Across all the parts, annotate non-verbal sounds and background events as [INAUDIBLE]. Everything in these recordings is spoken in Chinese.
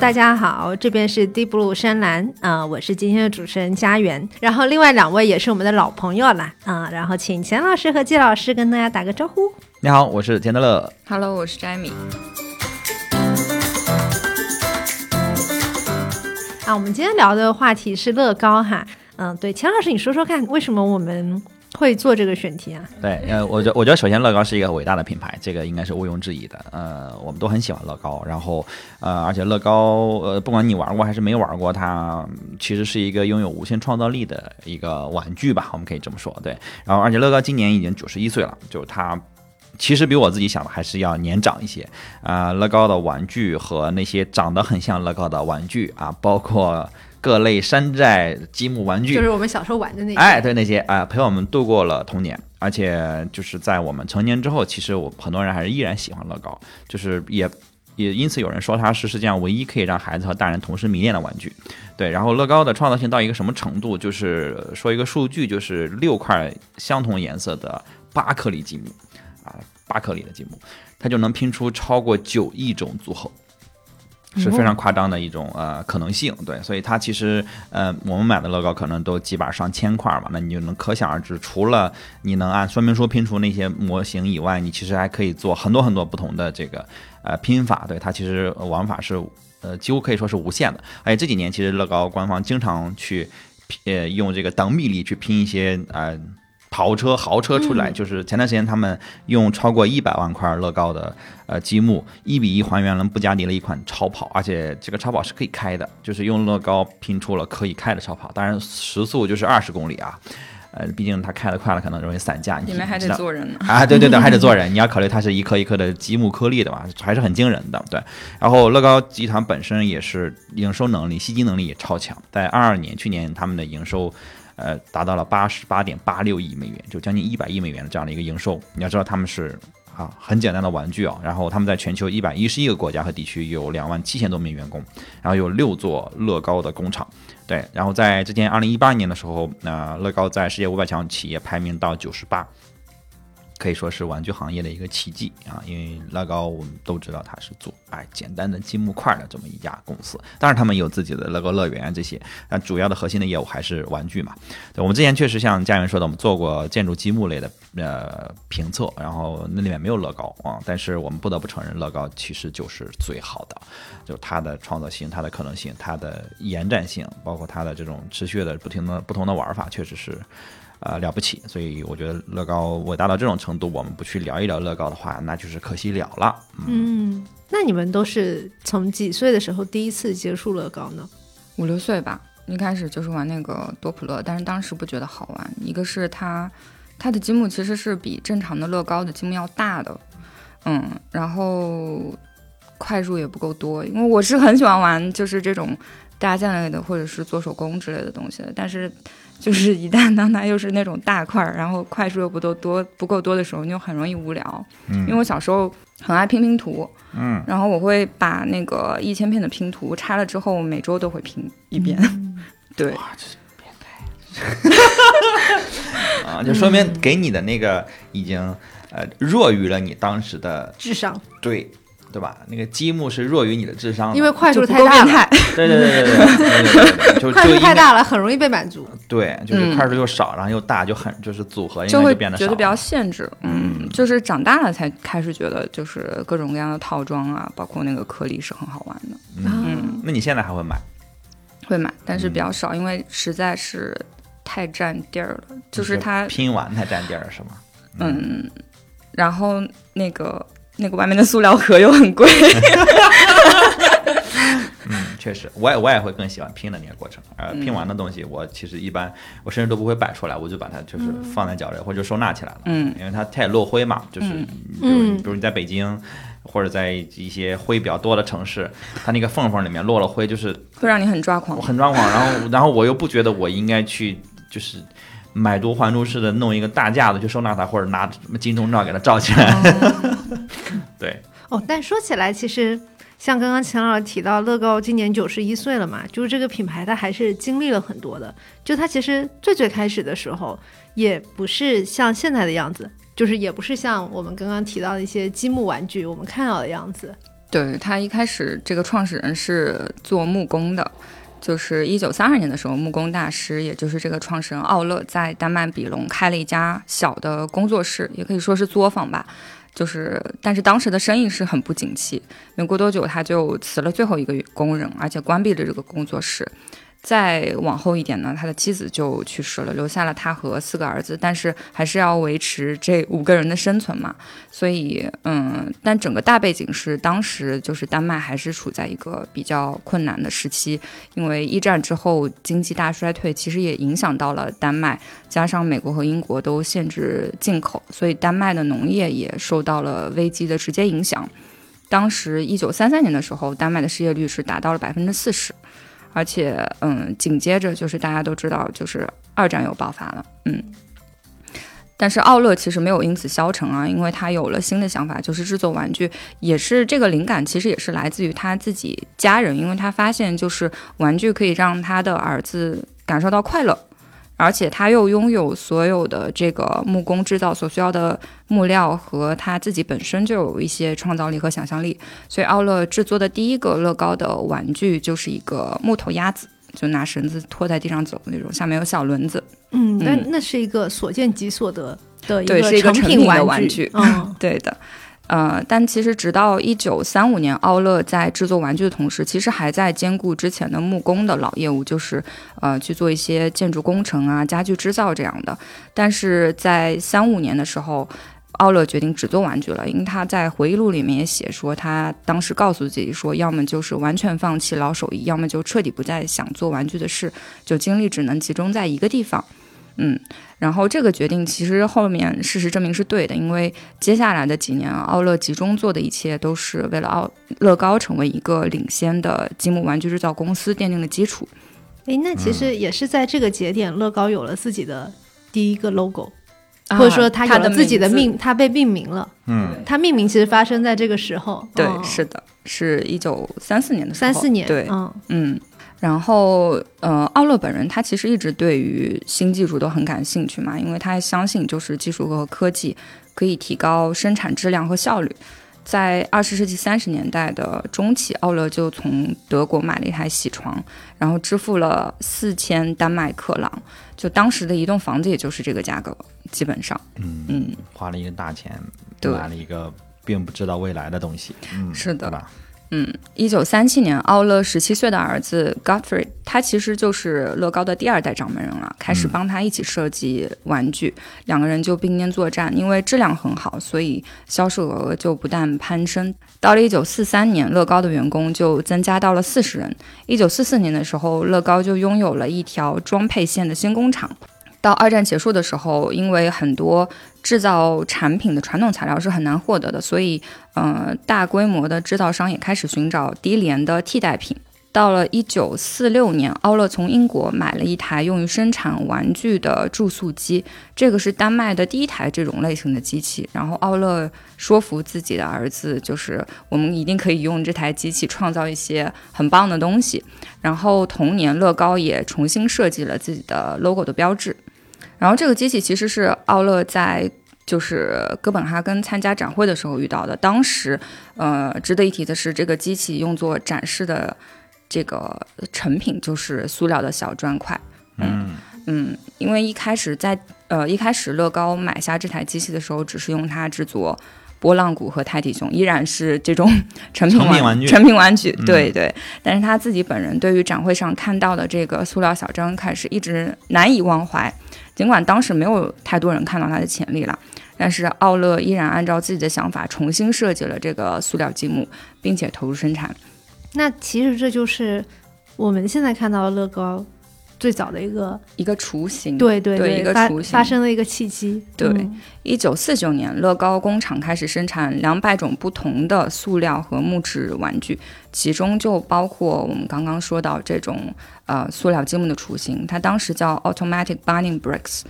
大家好，这边是 Deep Blue 深蓝啊、我是今天的主持人佳媛，然后另外两位也是我们的老朋友啦啊、然后请钱老师和季老师跟大家打个招呼。你好，我是钱德乐。Hello，我是 Jamie。啊，我们今天聊的话题是乐高哈，嗯，对，钱老师你说说看，为什么我们会做这个选题啊？对，呃，我觉我觉得首先乐高是一个伟大的品牌，这个应该是毋庸置疑的。呃，我们都很喜欢乐高，然后呃，而且乐高呃，不管你玩过还是没玩过，它其实是一个拥有无限创造力的一个玩具吧，我们可以这么说。对，然后而且乐高今年已经九十一岁了，就是它。其实比我自己想的还是要年长一些啊、乐高的玩具和那些长得很像乐高的玩具啊，包括各类山寨积木玩具，就是我们小时候玩的那些。哎，对那些啊、陪我们度过了童年，而且就是在我们成年之后，其实我很多人还是依然喜欢乐高，就是也也因此有人说它是世界上唯一可以让孩子和大人同时迷恋的玩具。对，然后乐高的创造性到一个什么程度？就是说一个数据，就是六块相同颜色的八颗粒积木啊，八颗粒的积木，它就能拼出超过九亿种组合。是非常夸张的一种呃可能性，对，所以它其实呃我们买的乐高可能都几百上千块嘛，那你就能可想而知，除了你能按说明书拼出那些模型以外，你其实还可以做很多很多不同的这个呃拼法，对，它其实呃玩法是呃几乎可以说是无限的，而且这几年其实乐高官方经常去呃用这个等比例去拼一些呃。跑车、豪车出来，就是前段时间他们用超过一百万块乐高的呃积木，一比一还原了布加迪的一款超跑，而且这个超跑是可以开的，就是用乐高拼出了可以开的超跑，当然时速就是二十公里啊，呃，毕竟它开得快了，可能容易散架，你里面还得做人呢。啊，对对对，[LAUGHS] 还得做人，你要考虑它是一颗一颗的积木颗粒的嘛，还是很惊人的。对，然后乐高集团本身也是营收能力、吸金能力也超强，在二二年去年他们的营收。呃，达到了八十八点八六亿美元，就将近一百亿美元的这样的一个营收。你要知道他们是啊很简单的玩具啊，然后他们在全球一百一十一个国家和地区有两万七千多名员工，然后有六座乐高的工厂。对，然后在之前二零一八年的时候，那、乐高在世界五百强企业排名到九十八，可以说是玩具行业的一个奇迹啊！因为乐高我们都知道它是做哎简单的积木块的这么一家公司，当然他们有自己的乐高乐园这些，但主要的核心的业务还是玩具嘛。对，我们之前确实像家园说的，我们做过建筑积木类的呃评测，然后那里面没有乐高啊，但是我们不得不承认，乐高其实就是最好的，就是它的创造性、它的可能性、它的延展性，包括它的这种持续的不停的不同的玩法，确实是。呃，了不起，所以我觉得乐高伟大到这种程度，我们不去聊一聊乐高的话，那就是可惜了了。嗯，那你们都是从几岁的时候第一次接触乐高呢？五六岁吧，一开始就是玩那个多普勒，但是当时不觉得好玩。一个是它，它的积木其实是比正常的乐高的积木要大的，嗯，然后块数也不够多，因为我是很喜欢玩就是这种搭建类的或者是做手工之类的东西的，但是就是一旦当它又是那种大块儿，然后块数又不够多不够多的时候，你就很容易无聊。嗯因为我小时候很爱拼拼图，嗯，然后我会把那个一千片的拼图拆了之后，每周都会拼一遍。[LAUGHS] 对，这是变态啊，就说明给你的那个已经呃弱于了你当时的智商，对对吧？那个积木是弱于你的智商的，因为块数太大了。[LAUGHS] 对对对对对，就 [LAUGHS] 块数太大了，很容易被满足。对，就是块数又少，然后又大，就很就是组合，就会变得觉得比较限制。嗯，就是长大了才开始觉得，就是各种各样的套装啊，包括那个颗粒是很好玩的。嗯，那你现在还会买？会买，但是比较少，因为实在是太占地儿了。就是它拼完太占地儿是吗？嗯，然后那个那个外面的塑料盒又很贵，[LAUGHS] 嗯，确实，我也我也会更喜欢拼的那个过程。呃，嗯拼完的东西，我其实一般我甚至都不会摆出来，我就把它就是放在角落或者收纳起来了。嗯因为它它也落灰嘛，就是嗯比如嗯比如你在北京。或者在一些灰比较多的城市，它那个缝缝里面落了灰，就是会让你很抓狂。很抓狂。然后，[LAUGHS] 然后我又不觉得我应该去，就是买椟还珠似的弄一个大架子去收纳它，或者拿什么金钟罩给它罩起来。[LAUGHS] 对，哦，但说起来，其实像刚刚钱老师提到，乐高今年九十一岁了嘛，就是这个品牌它还是经历了很多的。就它其实最最开始的时候，也不是像现在的样子，就是也不是像我们刚刚提到的一些积木玩具我们看到的样子。对他一开始这个创始人是做木工的，就是一九三二年的时候，木工大师，也就是这个创始人奥勒，在丹麦比隆开了一家小的工作室，也可以说是作坊吧。就是，但是当时的生意是很不景气，没过多久他就辞了最后一个工人，而且关闭了这个工作室。再往后一点呢，他的妻子就去世了，留下了他和四个儿子，但是还是要维持这五个人的生存嘛。所以，嗯，但整个大背景是当时就是丹麦还是处在一个比较困难的时期，因为一战之后经济大衰退，其实也影响到了丹麦，加上美国和英国都限制进口，所以丹麦的农业也受到了危机的直接影响。当时一九三三年的时候，丹麦的失业率是达到了百分之四十。而且，嗯，紧接着就是大家都知道，就是二战又爆发了，嗯。但是奥勒其实没有因此消沉啊，因为他有了新的想法，就是制作玩具，也是这个灵感其实也是来自于他自己家人，因为他发现就是玩具可以让他的儿子感受到快乐。而且他又拥有所有的这个木工制造所需要的木料，和他自己本身就有一些创造力和想象力，所以奥乐制作的第一个乐高的玩具就是一个木头鸭子，就拿绳子拖在地上走的那种，下面有小轮子。嗯，那那是一个所见即所得的一个成品玩具。嗯，[LAUGHS] 对的。呃，但其实直到一九三五年，奥勒在制作玩具的同时，其实还在兼顾之前的木工的老业务，就是呃去做一些建筑工程啊、家具制造这样的。但是在三五年的时候，奥勒决定只做玩具了，因为他在回忆录里面也写说，他当时告诉自己说，要么就是完全放弃老手艺，要么就彻底不再想做玩具的事，就精力只能集中在一个地方。嗯，然后这个决定其实后面事实证明是对的，因为接下来的几年，奥乐集中做的一切都是为了奥乐高成为一个领先的积木玩具制造公司奠定了基础。诶，那其实也是在这个节点，乐高有了自己的第一个 logo，或者说它有了自己的命，它被命名了。嗯，它命名其实发生在这个时候。对，是的，是一九三四年的时候。三四年，对，嗯嗯。然后，呃，奥勒本人他其实一直对于新技术都很感兴趣嘛，因为他相信就是技术和科技可以提高生产质量和效率。在二十世纪三十年代的中期，奥勒就从德国买了一台铣床，然后支付了四千丹麦克朗，就当时的一栋房子也就是这个价格，基本上。嗯嗯，花了一个大钱买了一个并不知道未来的东西。嗯，是的吧？嗯，一九三七年，奥勒十七岁的儿子 Gottfried，他其实就是乐高的第二代掌门人了，开始帮他一起设计玩具，两个人就并肩作战。因为质量很好，所以销售额就不断攀升。到了一九四三年，乐高的员工就增加到了四十人。一九四四年的时候，乐高就拥有了一条装配线的新工厂。到二战结束的时候，因为很多制造产品的传统材料是很难获得的，所以，呃，大规模的制造商也开始寻找低廉的替代品。到了一九四六年，奥勒从英国买了一台用于生产玩具的注塑机，这个是丹麦的第一台这种类型的机器。然后奥勒说服自己的儿子，就是我们一定可以用这台机器创造一些很棒的东西。然后同年，乐高也重新设计了自己的 logo 的标志。然后这个机器其实是奥勒在就是哥本哈根参加展会的时候遇到的。当时，呃，值得一提的是，这个机器用作展示的这个成品就是塑料的小砖块。嗯嗯，因为一开始在呃一开始乐高买下这台机器的时候，只是用它制作波浪鼓和泰迪熊，依然是这种 [LAUGHS] 成品玩具。成品玩具，对对。但是他自己本人对于展会上看到的这个塑料小砖块是一直难以忘怀。尽管当时没有太多人看到它的潜力了，但是奥乐依然按照自己的想法重新设计了这个塑料积木，并且投入生产。那其实这就是我们现在看到的乐高。最早的一个一个雏形，对对对，一个雏形发生了一个契机。对，一九四九年，乐高工厂开始生产两百种不同的塑料和木质玩具，其中就包括我们刚刚说到这种呃塑料积木的雏形，它当时叫 Automatic Binding Bricks，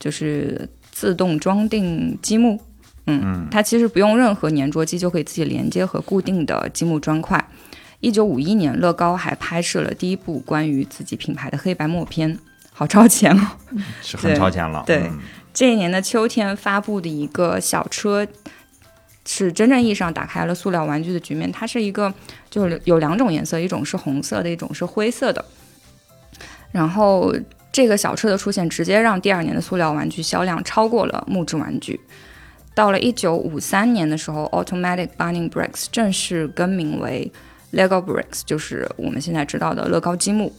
就是自动装订积木。嗯，它其实不用任何粘着机就可以自己连接和固定的积木砖块。一九五一年，乐高还拍摄了第一部关于自己品牌的黑白默片，好超前哦，是很超前了。对，这一年的秋天发布的一个小车，是真正意义上打开了塑料玩具的局面。它是一个就是有两种颜色，一种是红色的，一种是灰色的。然后这个小车的出现，直接让第二年的塑料玩具销量超过了木质玩具。到了一九五三年的时候，Automatic Bunny Bricks 正式更名为 Lego Bricks，就是我们现在知道的乐高积木。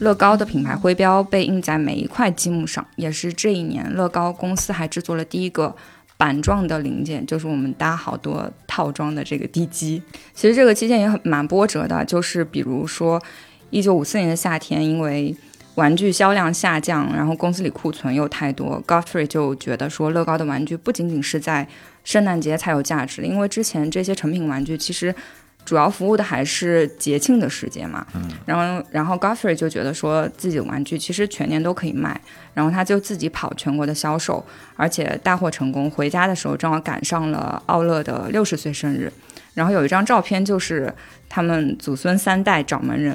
乐高的品牌徽标被印在每一块积木上，也是这一年乐高公司还制作了第一个板状的零件，就是我们搭好多套装的这个地基。其实这个期间也很蛮波折的，就是比如说一九五四年的夏天，因为玩具销量下降，然后公司里库存又太多，Godfrey 就觉得说乐高的玩具不仅仅是在圣诞节才有价值，因为之前这些成品玩具其实。主要服务的还是节庆的时间嘛，然后然后 Godfrey 就觉得说自己的玩具其实全年都可以卖，然后他就自己跑全国的销售，而且大获成功。回家的时候正好赶上了奥乐的六十岁生日，然后有一张照片就是他们祖孙三代掌门人，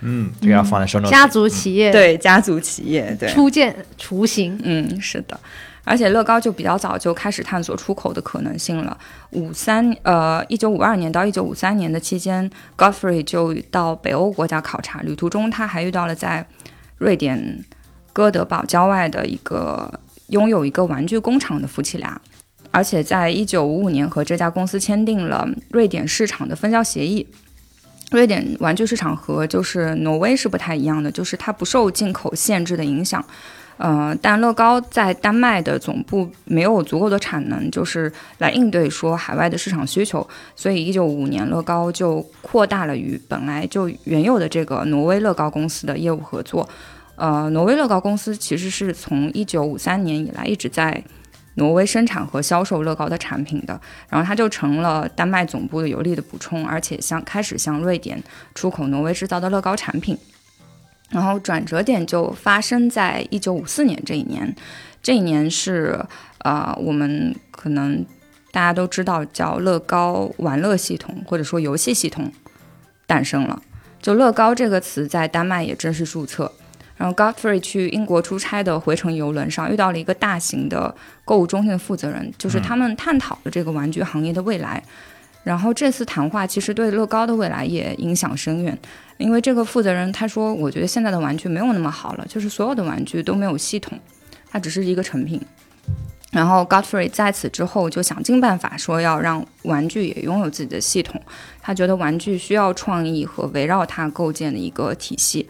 嗯，这个要放在生家族企业，对家族企业，对。初见雏形，嗯，是的。而且乐高就比较早就开始探索出口的可能性了。五三呃，一九五二年到一九五三年的期间，Godfrey 就到北欧国家考察，旅途中他还遇到了在瑞典哥德堡郊外的一个拥有一个玩具工厂的夫妻俩，而且在一九五五年和这家公司签订了瑞典市场的分销协议。瑞典玩具市场和就是挪威是不太一样的，就是它不受进口限制的影响。呃，但乐高在丹麦的总部没有足够的产能，就是来应对说海外的市场需求，所以一九五五年乐高就扩大了与本来就原有的这个挪威乐高公司的业务合作。呃，挪威乐高公司其实是从一九五三年以来一直在挪威生产和销售乐高的产品的，然后它就成了丹麦总部的有力的补充，而且向开始向瑞典出口挪威制造的乐高产品。然后转折点就发生在一九五四年这一年，这一年是呃，我们可能大家都知道叫乐高玩乐系统或者说游戏系统诞生了。就乐高这个词在丹麦也正式注册。然后 Godfrey 去英国出差的回程游轮上遇到了一个大型的购物中心的负责人，就是他们探讨了这个玩具行业的未来。然后这次谈话其实对乐高的未来也影响深远。因为这个负责人他说，我觉得现在的玩具没有那么好了，就是所有的玩具都没有系统，它只是一个成品。然后 Godfrey 在此之后就想尽办法说要让玩具也拥有自己的系统，他觉得玩具需要创意和围绕它构建的一个体系。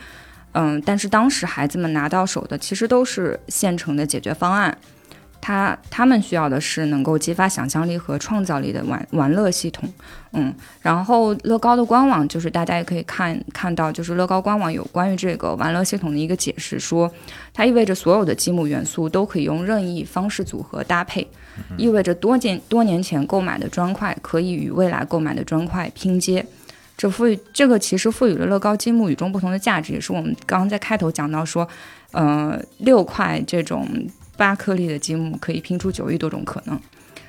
嗯，但是当时孩子们拿到手的其实都是现成的解决方案。他他们需要的是能够激发想象力和创造力的玩玩乐系统，嗯，然后乐高的官网就是大家也可以看看到，就是乐高官网有关于这个玩乐系统的一个解释，说它意味着所有的积木元素都可以用任意方式组合搭配，意味着多年多年前购买的砖块可以与未来购买的砖块拼接，这赋予这个其实赋予了乐高积木与众不同的价值，也是我们刚刚在开头讲到说，呃，六块这种。八颗粒的积木可以拼出九亿多种可能。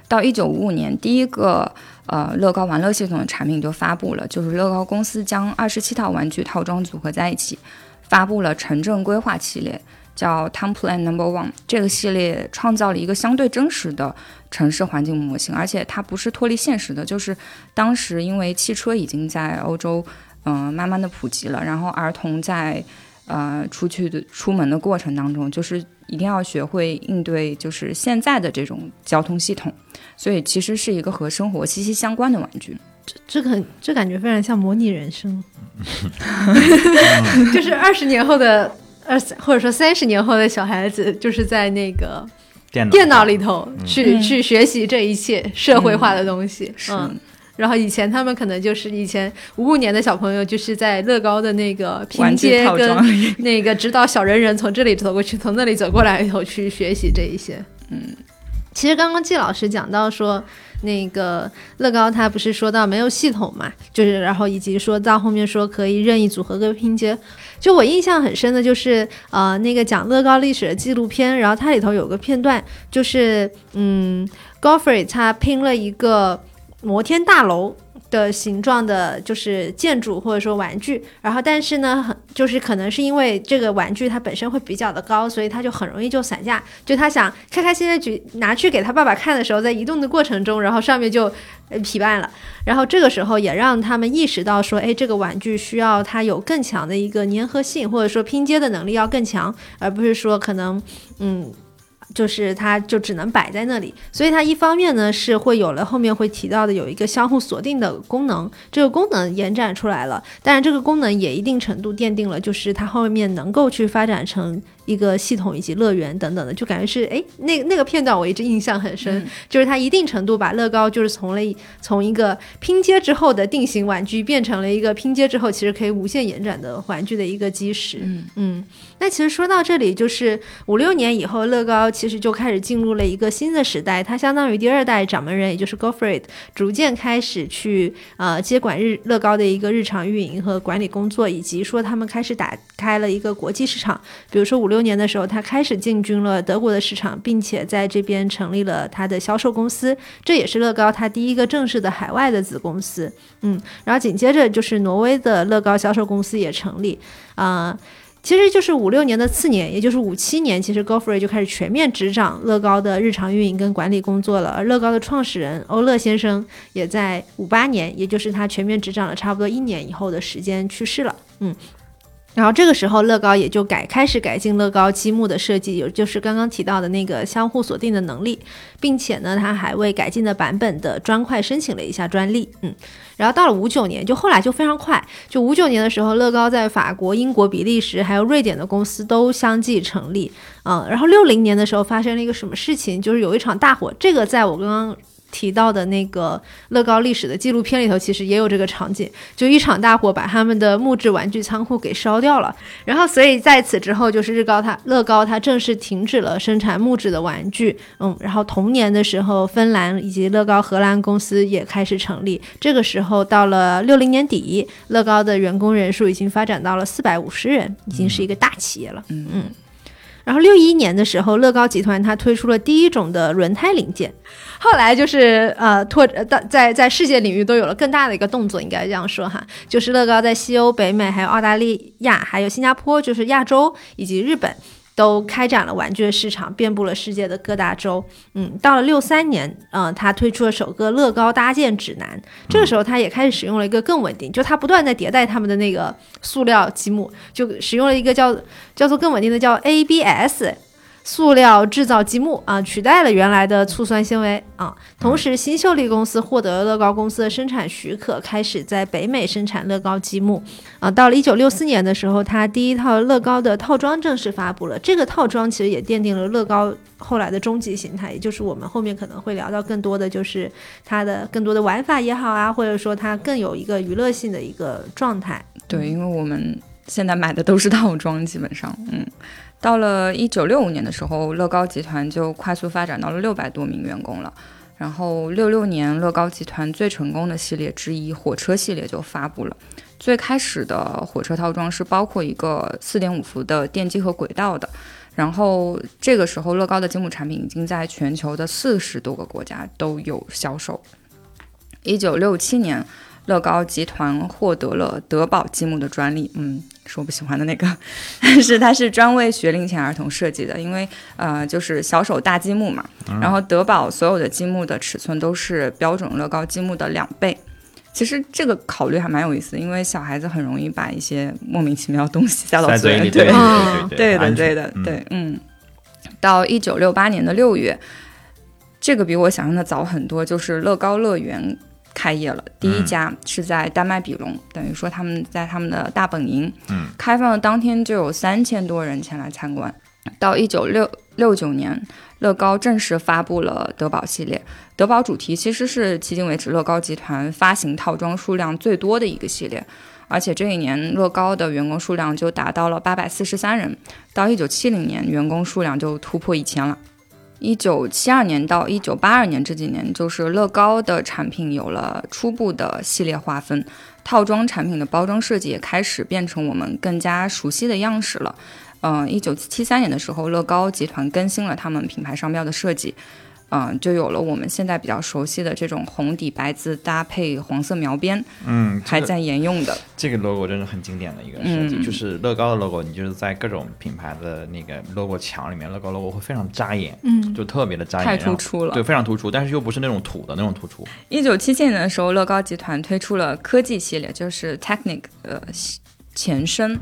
到一九五五年，第一个呃乐高玩乐系统的产品就发布了，就是乐高公司将二十七套玩具套装组合在一起，发布了城镇规划系列，叫 Town Plan Number One。这个系列创造了一个相对真实的城市环境模型，而且它不是脱离现实的，就是当时因为汽车已经在欧洲嗯慢慢的普及了，然后儿童在呃出去的出门的过程当中，就是。一定要学会应对，就是现在的这种交通系统，所以其实是一个和生活息息相关的玩具。这这个这感觉非常像模拟人生，[LAUGHS] 就是二十年后的二或者说三十年后的小孩子，就是在那个电脑电脑里头去去学习这一切社会化的东西。嗯。然后以前他们可能就是以前五五年的小朋友，就是在乐高的那个拼接跟 [LAUGHS] 那个指导小人人从这里走过去，从那里走过来以后去学习这一些。嗯，其实刚刚季老师讲到说，那个乐高他不是说到没有系统嘛，就是然后以及说到后面说可以任意组合跟拼接。就我印象很深的就是呃那个讲乐高历史的纪录片，然后它里头有个片段，就是嗯 g o f f r e y 他拼了一个。摩天大楼的形状的，就是建筑或者说玩具。然后，但是呢，很就是可能是因为这个玩具它本身会比较的高，所以它就很容易就散架。就他想开开心心举拿去给他爸爸看的时候，在移动的过程中，然后上面就呃劈绊了。然后这个时候也让他们意识到说，哎，这个玩具需要它有更强的一个粘合性，或者说拼接的能力要更强，而不是说可能嗯。就是它就只能摆在那里，所以它一方面呢是会有了后面会提到的有一个相互锁定的功能，这个功能延展出来了，但是这个功能也一定程度奠定了，就是它后面能够去发展成。一个系统以及乐园等等的，就感觉是哎，那那个片段我一直印象很深，就是它一定程度把乐高就是从了从一个拼接之后的定型玩具变成了一个拼接之后其实可以无限延展的玩具的一个基石。嗯嗯，那其实说到这里，就是五六年以后，乐高其实就开始进入了一个新的时代，它相当于第二代掌门人，也就是 Gottfried，逐渐开始去呃接管日乐高的一个日常运营和管理工作，以及说他们开始打开了一个国际市场，比如说五。六六年的时候，他开始进军了德国的市场，并且在这边成立了他的销售公司，这也是乐高他第一个正式的海外的子公司。嗯，然后紧接着就是挪威的乐高销售公司也成立。啊，其实就是五六年的次年，也就是五七年，其实 Goffrey 就开始全面执掌乐高的日常运营跟管理工作了。而乐高的创始人欧乐先生也在五八年，也就是他全面执掌了差不多一年以后的时间去世了。嗯。然后这个时候，乐高也就改开始改进乐高积木的设计，有就是刚刚提到的那个相互锁定的能力，并且呢，他还为改进的版本的砖块申请了一下专利。嗯，然后到了五九年，就后来就非常快，就五九年的时候，乐高在法国、英国、比利时还有瑞典的公司都相继成立。嗯，然后六零年的时候发生了一个什么事情，就是有一场大火，这个在我刚刚。提到的那个乐高历史的纪录片里头，其实也有这个场景，就一场大火把他们的木质玩具仓库给烧掉了。然后，所以在此之后，就是日高他乐高它正式停止了生产木质的玩具。嗯，然后同年的时候，芬兰以及乐高荷兰公司也开始成立。这个时候到了六零年底，乐高的员工人数已经发展到了四百五十人，已经是一个大企业了。嗯嗯。然后六一年的时候，乐高集团它推出了第一种的轮胎零件。后来就是呃拓在在在世界领域都有了更大的一个动作，应该这样说哈，就是乐高在西欧、北美、还有澳大利亚、还有新加坡，就是亚洲以及日本。都开展了玩具的市场，遍布了世界的各大洲。嗯，到了六三年，嗯，他推出了首个乐高搭建指南。这个时候，他也开始使用了一个更稳定，就他不断在迭代他们的那个塑料积木，就使用了一个叫叫做更稳定的叫 ABS。塑料制造积木啊，取代了原来的醋酸纤维啊。同时，新秀丽公司获得了乐高公司的生产许可，开始在北美生产乐高积木啊。到了一九六四年的时候，它第一套乐高的套装正式发布了。这个套装其实也奠定了乐高后来的终极形态，也就是我们后面可能会聊到更多的就是它的更多的玩法也好啊，或者说它更有一个娱乐性的一个状态。对，因为我们现在买的都是套装，基本上，嗯。到了一九六五年的时候，乐高集团就快速发展到了六百多名员工了。然后六六年，乐高集团最成功的系列之一——火车系列就发布了。最开始的火车套装是包括一个四点五伏的电机和轨道的。然后这个时候，乐高的积木产品已经在全球的四十多个国家都有销售。一九六七年。乐高集团获得了德宝积木的专利，嗯，是我不喜欢的那个，但 [LAUGHS] 是它是专为学龄前儿童设计的，因为呃，就是小手大积木嘛。然后德宝所有的积木的尺寸都是标准乐高积木的两倍。其实这个考虑还蛮有意思，因为小孩子很容易把一些莫名其妙的东西塞到嘴里。对对的对的对，嗯。到一九六八年的六月，这个比我想象的早很多，就是乐高乐园。开业了，第一家是在丹麦比隆，等于说他们在他们的大本营。嗯，开放的当天就有三千多人前来参观。到一九六六九年，乐高正式发布了德宝系列。德宝主题其实是迄今为止乐高集团发行套装数量最多的一个系列，而且这一年乐高的员工数量就达到了八百四十三人。到一九七零年，员工数量就突破一千了。一九七二年到一九八二年这几年，就是乐高的产品有了初步的系列划分，套装产品的包装设计也开始变成我们更加熟悉的样式了。嗯，一九七三年的时候，乐高集团更新了他们品牌商标的设计。嗯、就有了我们现在比较熟悉的这种红底白字搭配黄色描边，嗯，这个还在沿用的。这个 logo 真是很经典的一个设计，嗯就是乐高的 logo，你就是在各种品牌的那个 logo 墙里面，乐高 logo 会非常扎眼，嗯，就特别的扎眼，太突出了对，非常突出，但是又不是那种土的那种突出。一九七七年的时候，乐高集团推出了科技系列，就是 Technic 呃前身，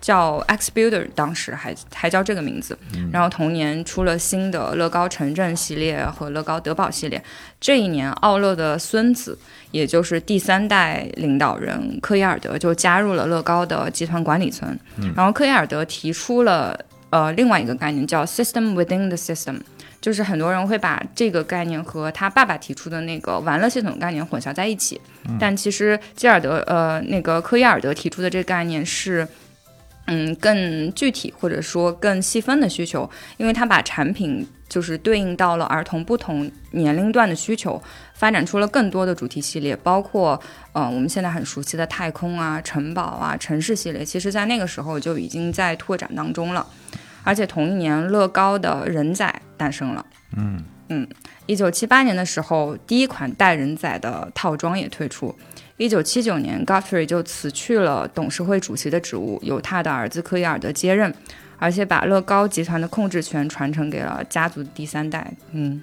叫 X Builder，当时还还叫这个名字。然后同年出了新的乐高城镇系列和乐高德宝系列。这一年，奥勒的孙子，也就是第三代领导人科伊尔德，就加入了乐高的集团管理层。然后科伊尔德提出了呃另外一个概念，叫 System Within the System。就是很多人会把这个概念和他爸爸提出的那个玩乐系统概念混淆在一起，但其实基尔德呃那个科伊尔德提出的这个概念是。嗯，更具体或者说更细分的需求，因为它把产品就是对应到了儿童不同年龄段的需求，发展出了更多的主题系列，包括呃我们现在很熟悉的太空啊、城堡啊、城市系列，其实在那个时候就已经在拓展当中了。而且同一年，乐高的人仔诞生了。嗯嗯，一九七八年的时候，第一款带人仔的套装也推出。一九七九年，Godfrey 就辞去了董事会主席的职务，由他的儿子科伊尔德接任，而且把乐高集团的控制权传承给了家族第三代。嗯，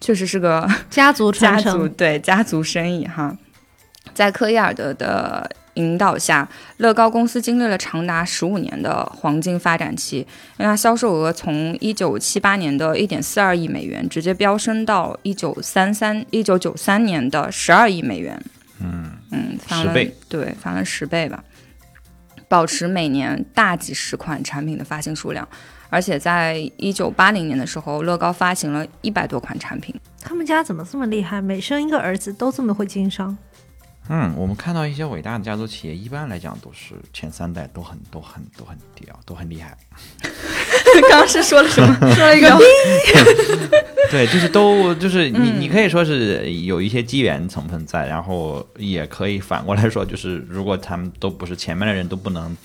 确实是个家 [LAUGHS] 族家族传承，对家族生意哈。在科伊尔德的引导下，乐高公司经历了长达十五年的黄金发展期，因为它销售额从一九七八年的一点四二亿美元直接飙升到一九三三一九九三年的十二亿美元。嗯嗯，翻了十倍，对，翻了十倍吧，保持每年大几十款产品的发行数量。而且在一九八零年的时候，乐高发行了一百多款产品。他们家怎么这么厉害？每生一个儿子都这么会经商。嗯，我们看到一些伟大的家族企业，一般来讲都是前三代都很都很都很屌，都很厉害。[LAUGHS] 刚刚是说了什么？[LAUGHS] 说了一个对，就是都就是你嗯你可以说是有一些机缘成分在，然后也可以反过来说，就是如果他们都不是前面的人都不能。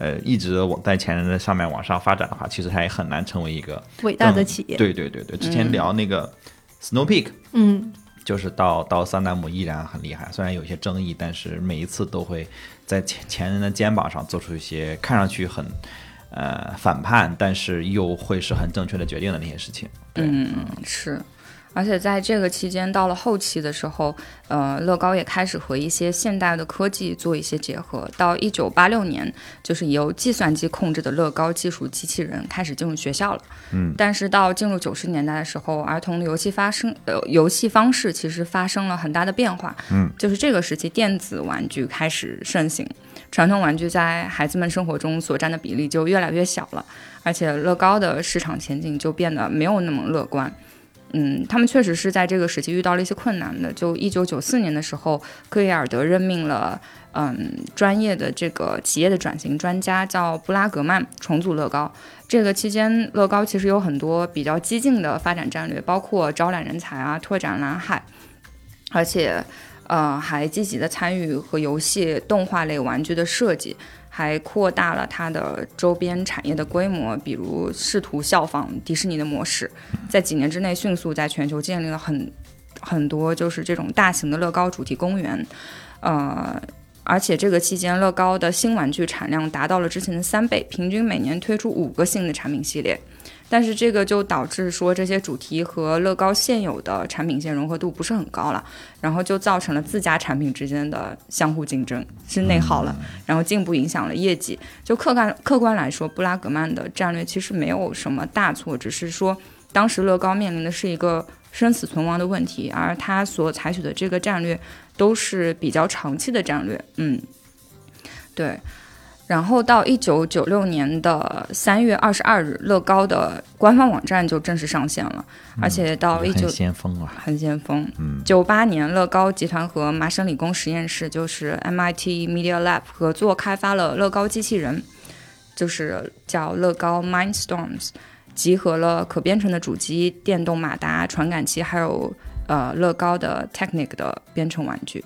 呃，一直往在前人的上面往上发展的话，其实他也很难成为一个伟大的企业，对对对对，之前聊那个 Snow Peak，、嗯，就是到到三代目依然很厉害，虽然有些争议，但是每一次都会在前前人的肩膀上做出一些看上去很呃反叛，但是又会是很正确的决定的那些事情。对，嗯，是。而且在这个期间，到了后期的时候，呃，乐高也开始和一些现代的科技做一些结合。到一九八六年，就是由计算机控制的乐高技术机器人开始进入学校了。嗯，但是到进入九十年代的时候，儿童的游戏发生呃游戏方式其实发生了很大的变化。嗯，就是这个时期，电子玩具开始盛行，传统玩具在孩子们生活中所占的比例就越来越小了，而且乐高的市场前景就变得没有那么乐观。嗯，他们确实是在这个时期遇到了一些困难的。就一九九四年的时候，克耶尔德任命了嗯专业的这个企业的转型专家，叫布拉格曼，重组乐高。这个期间，乐高其实有很多比较激进的发展战略，包括招揽人才啊、拓展蓝海，而且呃还积极的参与和游戏、动画类玩具的设计。还扩大了它的周边产业的规模，比如试图效仿迪士尼的模式，在几年之内迅速在全球建立了很很多就是这种大型的乐高主题公园，呃，而且这个期间乐高的新玩具产量达到了之前的三倍，平均每年推出五个新的产品系列。但是这个就导致说这些主题和乐高现有的产品线融合度不是很高了，然后就造成了自家产品之间的相互竞争，是内耗了，然后进一步影响了业绩。就客观客观来说，布拉格曼的战略其实没有什么大错，只是说当时乐高面临的是一个生死存亡的问题，而他所采取的这个战略都是比较长期的战略。嗯，对。然后到一九九六年的三月二十二日，乐高的官方网站就正式上线了，而且到一九很先锋啊，很先锋。嗯，九八年，乐高集团和麻省理工实验室，就是 MIT Media Lab 合作开发了乐高机器人，就是叫乐高 Mindstorms，集合了可编程的主机、电动马达、传感器，还有呃乐高的 Technic 的编程玩具。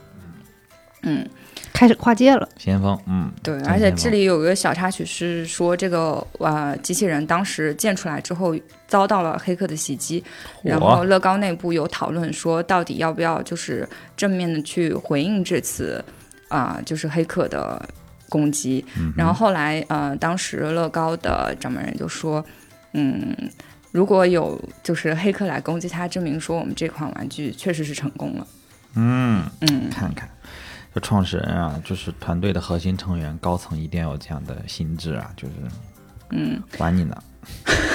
嗯，开始跨界了。先锋，嗯，对，而且这里有个小插曲是说，这个呃机器人当时建出来之后遭到了黑客的袭击，然后乐高内部有讨论说，到底要不要就是正面的去回应这次啊、就是黑客的攻击。嗯然后后来呃，当时乐高的掌门人就说，嗯。如果有就是黑客来攻击他，证明说我们这款玩具确实是成功了。嗯，嗯，看看，就创始人啊，就是团队的核心成员、高层一定要有这样的心智啊，就是，嗯，管你呢，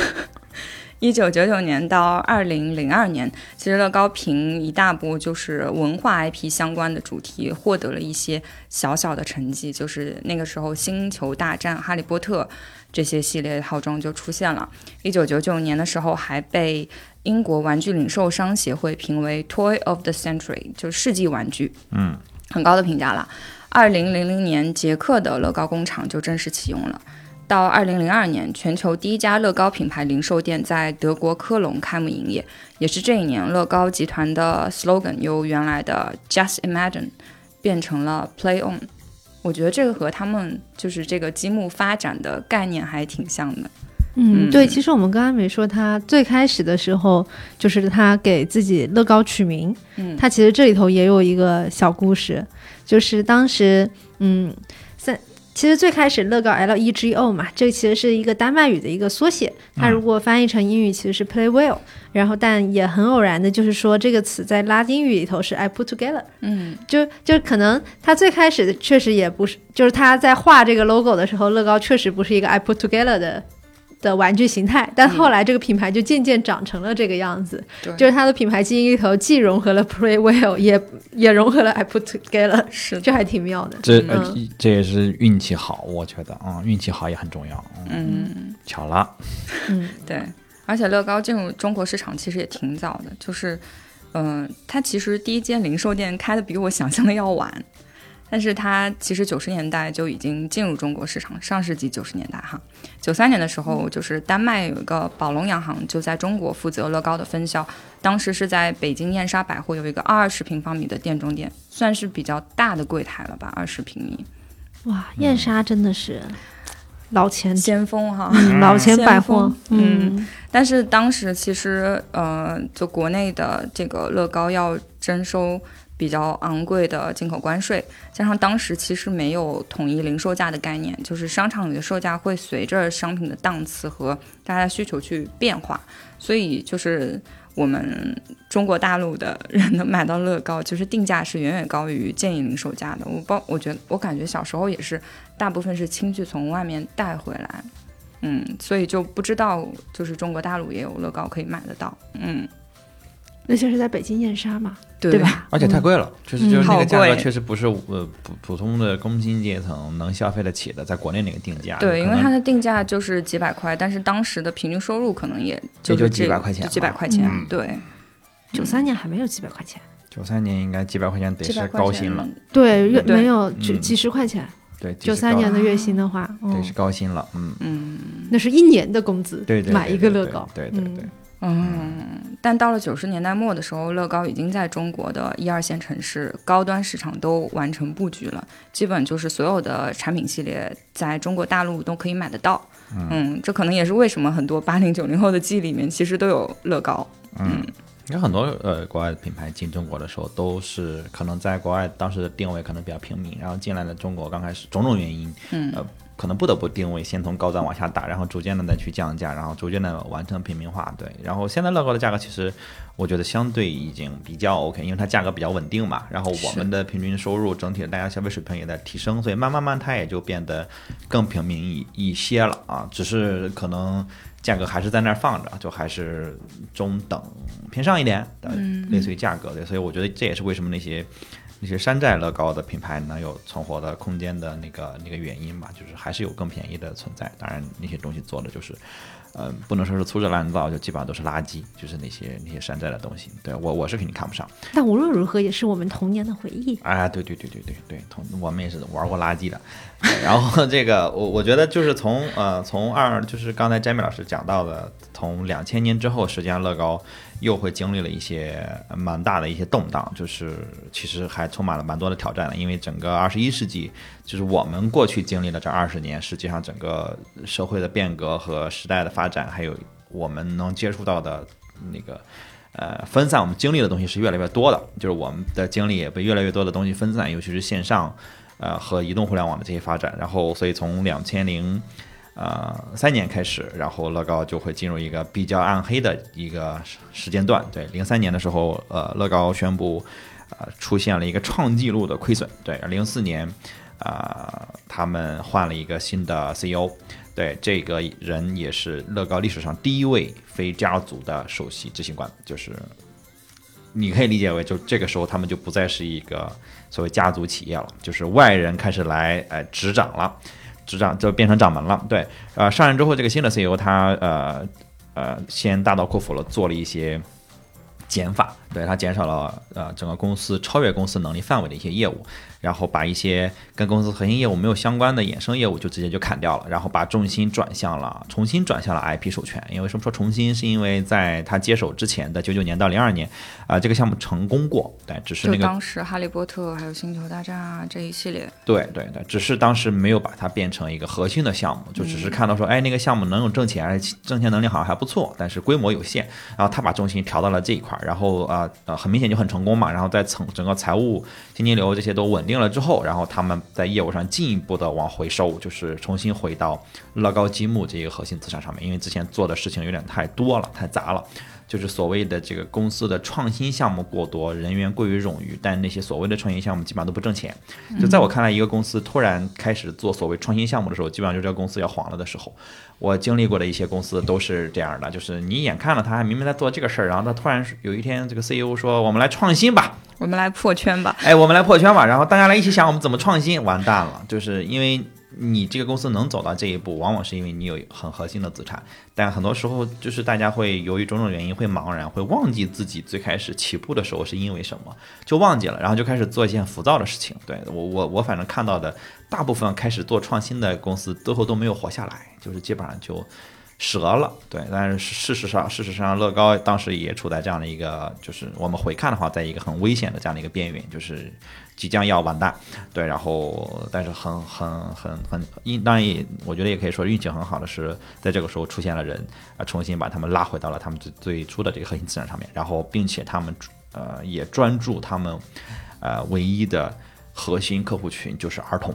[LAUGHS] 一九九九年到二零零二年，其实乐高凭一大波就是文化 IP 相关的主题，获得了一些小小的成绩。就是那个时候，《星球大战》《哈利波特》这些系列套装就出现了。一九九九年的时候，还被英国玩具零售商协会评为 Toy of the Century，就是世纪玩具。嗯，很高的评价了。二零零零年，捷克的乐高工厂就正式启用了。到二零零二年，全球第一家乐高品牌零售店在德国科隆开幕营业，也是这一年，乐高集团的 slogan 由原来的 Just Imagine 变成了 Play On。我觉得这个和他们就是这个积木发展的概念还挺像的。嗯，嗯。对，其实我们刚刚没说，他最开始的时候，就是他给自己乐高取名，嗯。他其实这里头也有一个小故事，就是当时，嗯，三。其实最开始乐高 L E G O 嘛，这其实是一个丹麦语的一个缩写，它嗯。如果翻译成英语其实是 play well，然后但也很偶然的就是说这个词在拉丁语里头是 I put together，嗯。就就可能他最开始确实也不是，就是他在画这个 logo 的时候，乐高确实不是一个 I put together 的的玩具形态，但后来这个品牌就渐渐长成了这个样子，对。就是它的品牌基因里头既融合了 play well，也也融合了 I put together，是这还挺妙的。这、嗯。呃这也是运气好，我觉得啊、运气好也很重要，嗯，嗯。巧了，嗯，[LAUGHS] 对，而且乐高进入中国市场其实也挺早的，就是，嗯、它其实第一间零售店开的比我想象的要晚，但是它其实九十年代就已经进入中国市场，上世纪九十年代哈，九三年的时候，就是丹麦有一个宝龙洋行就在中国负责乐高的分销，当时是在北京燕莎百货有一个二十平方米的店中店，算是比较大的柜台了吧，二十平米，哇，燕莎真的是老钱，先锋哈。嗯，老钱百货。嗯但是当时其实，呃，就国内的这个乐高要征收比较昂贵的进口关税，加上当时其实没有统一零售价的概念，就是商场里的售价会随着商品的档次和大家需求去变化，所以就是我们中国大陆的 [LAUGHS] 人能买到乐高，就是定价是远远高于建议零售价的。我包，我觉得我感觉小时候也是，大部分是亲戚从外面带回来。嗯，所以就不知道，就是中国大陆也有乐高可以买得到。嗯，那就是在北京燕莎嘛，对对？吧？而且太贵了，就是就是那个价格确实不是呃普普通的工薪阶层能消费得起的，在国内那个定价，对，因为它的定价就是几百块，但是当时的平均收入可能也就也就是几百块钱几百块钱。嗯对，九三年还没有几百块钱，九三年应该几百块钱得是高薪了，。对，月没有几嗯几十块钱，对，九三年的的月薪的话，得嗯是高薪了，嗯，嗯那是一年的工资，对对，买一个乐高，对对对对，嗯，但到了九十年代末的时候，乐高已经在中国的一二线城市高端市场都完成布局了，基本就是所有的产品系列在中国大陆都可以买得到。嗯，这可能也是为什么很多八零九零后的记忆里面其实都有乐高。嗯，有很多呃国外的品牌进中国的时候，都是可能在国外当时的定位可能比较平民，然后进来了中国刚开始种种原因，嗯呃，可能不得不定位，先从高端往下打，然后逐渐的再去降价，然后逐渐的完成平民化。对，然后现在乐高的价格其实我觉得相对已经比较 OK，因为它价格比较稳定嘛，然后我们的平均收入整体的大家消费水平也在提升，所以慢慢慢它也就变得更平民一一些了啊，只是可能。价格还是在那儿放着，就还是中等偏上一点的，类似于价格对，所以我觉得这也是为什么那些那些山寨乐高的品牌能有存活的空间的那个那个原因吧，就是还是有更便宜的存在。当然那些东西做的就是，呃，不能说是粗制滥造，就基本上都是垃圾，就是那些那些山寨的东西。对我我是肯定看不上。但无论如何也是我们童年的回忆。啊，对对对对对对，童我们也是玩过垃圾的。然后这个我我觉得就是从呃从二就是刚才詹米老师讲。讲到的，从两千年之后，实际上乐高又会经历了一些蛮大的一些动荡，就是其实还充满了蛮多的挑战的。因为整个二十一世纪，就是我们过去经历了这二十年，实际上整个社会的变革和时代的发展，还有我们能接触到的那个。呃，分散我们精力的东西是越来越多的，就是我们的精力也被越来越多的东西分散，尤其是线上，呃和移动互联网的这些发展。然后，所以从两千零呃三年开始，然后乐高就会进入一个比较暗黑的一个时间段。对，零三年的时候，呃，乐高宣布，呃，出现了一个创纪录的亏损。对，零四年，啊，他们换了一个新的 CEO。对，这个人也是乐高历史上第一位非家族的首席执行官，就是你可以理解为，就这个时候他们就不再是一个所谓家族企业了，就是外人开始来哎执掌了，执掌就变成掌门了。对，呃，上任之后，这个新的 CEO 他呃呃先大刀阔斧了做了一些减法，对他减少了呃整个公司超越公司能力范围的一些业务。然后把一些跟公司核心业务没有相关的衍生业务就直接就砍掉了，然后把重心转向了，重新转向了 IP 授权。因为什么说重新？是因为在他接手之前的九九年到零二年，啊，这个项目成功过，对，只是那个当时哈利波特还有星球大战啊这一系列，对对对，只是当时没有把它变成一个核心的项目，就只是看到说，哎，那个项目能有挣钱，而且挣钱能力好像还不错，但是规模有限。然后他把重心调到了这一块，然后啊呃，很明显就很成功嘛。然后在整整个财务现金流这些都稳定了之后，然后他们在业务上进一步的往回收，就是重新回到乐高积木这一个核心资产上面，因为之前做的事情有点太多了，太杂了，就是所谓的这个公司的创新项目过多，人员过于冗余，但那些所谓的创新项目基本上都不挣钱。就在我看来，一个公司突然开始做所谓创新项目的时候，基本上就这个公司要黄了的时候。我经历过的一些公司都是这样的，就是你眼看了他还明明在做这个事儿，然后他突然有一天这个 CEO 说：“我们来创新吧。”我们来破圈吧，哎，我们来破圈吧，然后大家来一起想我们怎么创新，完蛋了，就是因为你这个公司能走到这一步，往往是因为你有很核心的资产，但很多时候就是大家会由于种种原因会茫然，会忘记自己最开始起步的时候是因为什么，就忘记了，然后就开始做一件浮躁的事情。对我我我反正看到的大部分开始做创新的公司，最后都没有活下来，就是基本上就。折了，对，但是事实上，事实上，乐高当时也处在这样的一个，就是我们回看的话，在一个很危险的这样的一个边缘，就是即将要完蛋，对，然后，但是很很很很，应当然也，我觉得也可以说运气很好的是，在这个时候出现了人，啊，重新把他们拉回到了他们最最初的这个核心资产上面，然后，并且他们，呃，也专注他们，呃，唯一的核心客户群就是儿童。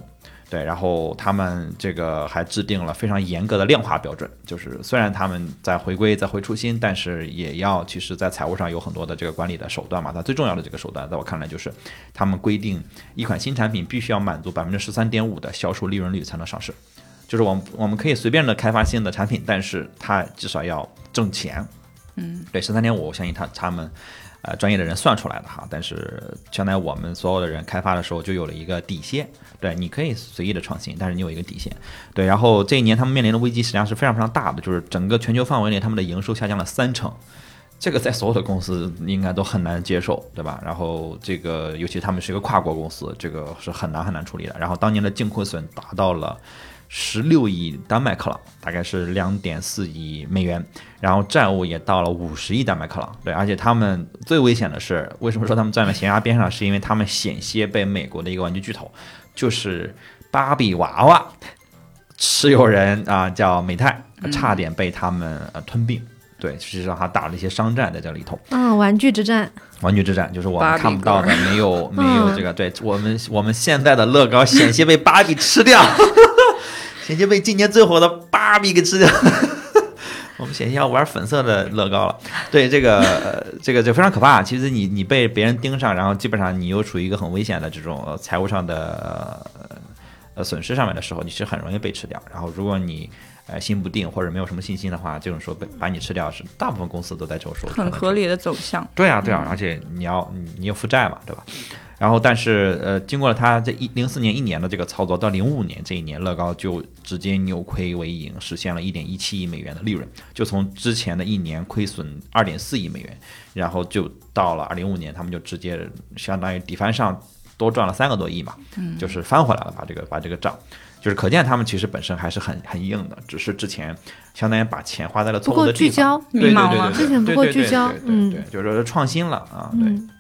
对，然后他们这个还制定了非常严格的量化标准，就是虽然他们在回归、在回初心，但是也要其实，在财务上有很多的这个管理的手段嘛。它最重要的这个手段，在我看来就是，他们规定一款新产品必须要满足百分之十三点五的销售利润率才能上市，就是我们我们可以随便的开发新的产品，但是它至少要挣钱。嗯，对，十三点五，我相信他他们。呃，专业的人算出来的哈，但是相当于我们所有的人开发的时候就有了一个底线，对，你可以随意的创新，但是你有一个底线，对。然后这一年他们面临的危机实际上是非常非常大的，就是整个全球范围内他们的营收下降了三成，这个在所有的公司应该都很难接受，对吧？然后这个尤其他们是一个跨国公司，这个是很难很难处理的。然后当年的净亏损达到了。十六亿丹麦克朗，大概是两点四亿美元，然后债务也到了五十亿丹麦克朗。对，而且他们最危险的是，为什么说他们站在悬崖边上？是因为他们险些被美国的一个玩具巨头，就是芭比娃娃持有人啊，叫美泰，差点被他们呃吞并。对，实际上还打了一些商战在这里头。啊，玩具之战，玩具之战就是我们看不到的，没有没有这个。对我们我们现在的乐高险些被芭比吃掉。[LAUGHS] 险些被今年最火的芭比给吃掉，[LAUGHS] 我们险些要玩粉色的乐高了。对这个，这个就非常可怕。其实你你被别人盯上，然后基本上你又处于一个很危险的这种财务上的呃损失上面的时候，你是很容易被吃掉。然后如果你呃心不定或者没有什么信心的话，这种时候被把你吃掉是大部分公司都在这种时候很合理的走向。对啊，对啊，而且你要你有负债嘛，对吧？然后，但是，呃，经过了他这一零四年一年的这个操作，到零五年这一年，乐高就直接扭亏为盈，实现了一点一七亿美元的利润，就从之前的一年亏损二点四亿美元，然后就到了二零五年，他们就直接相当于底翻上，多赚了三个多亿嘛，就是翻回来了，把这个把这个账。就是可见他们其实本身还是很很硬的，只是之前相当于把钱花在了错误的地方。聚焦，对对迷茫了对对对，之前不够对对聚焦嗯对，对就是说创新了啊，对。嗯对，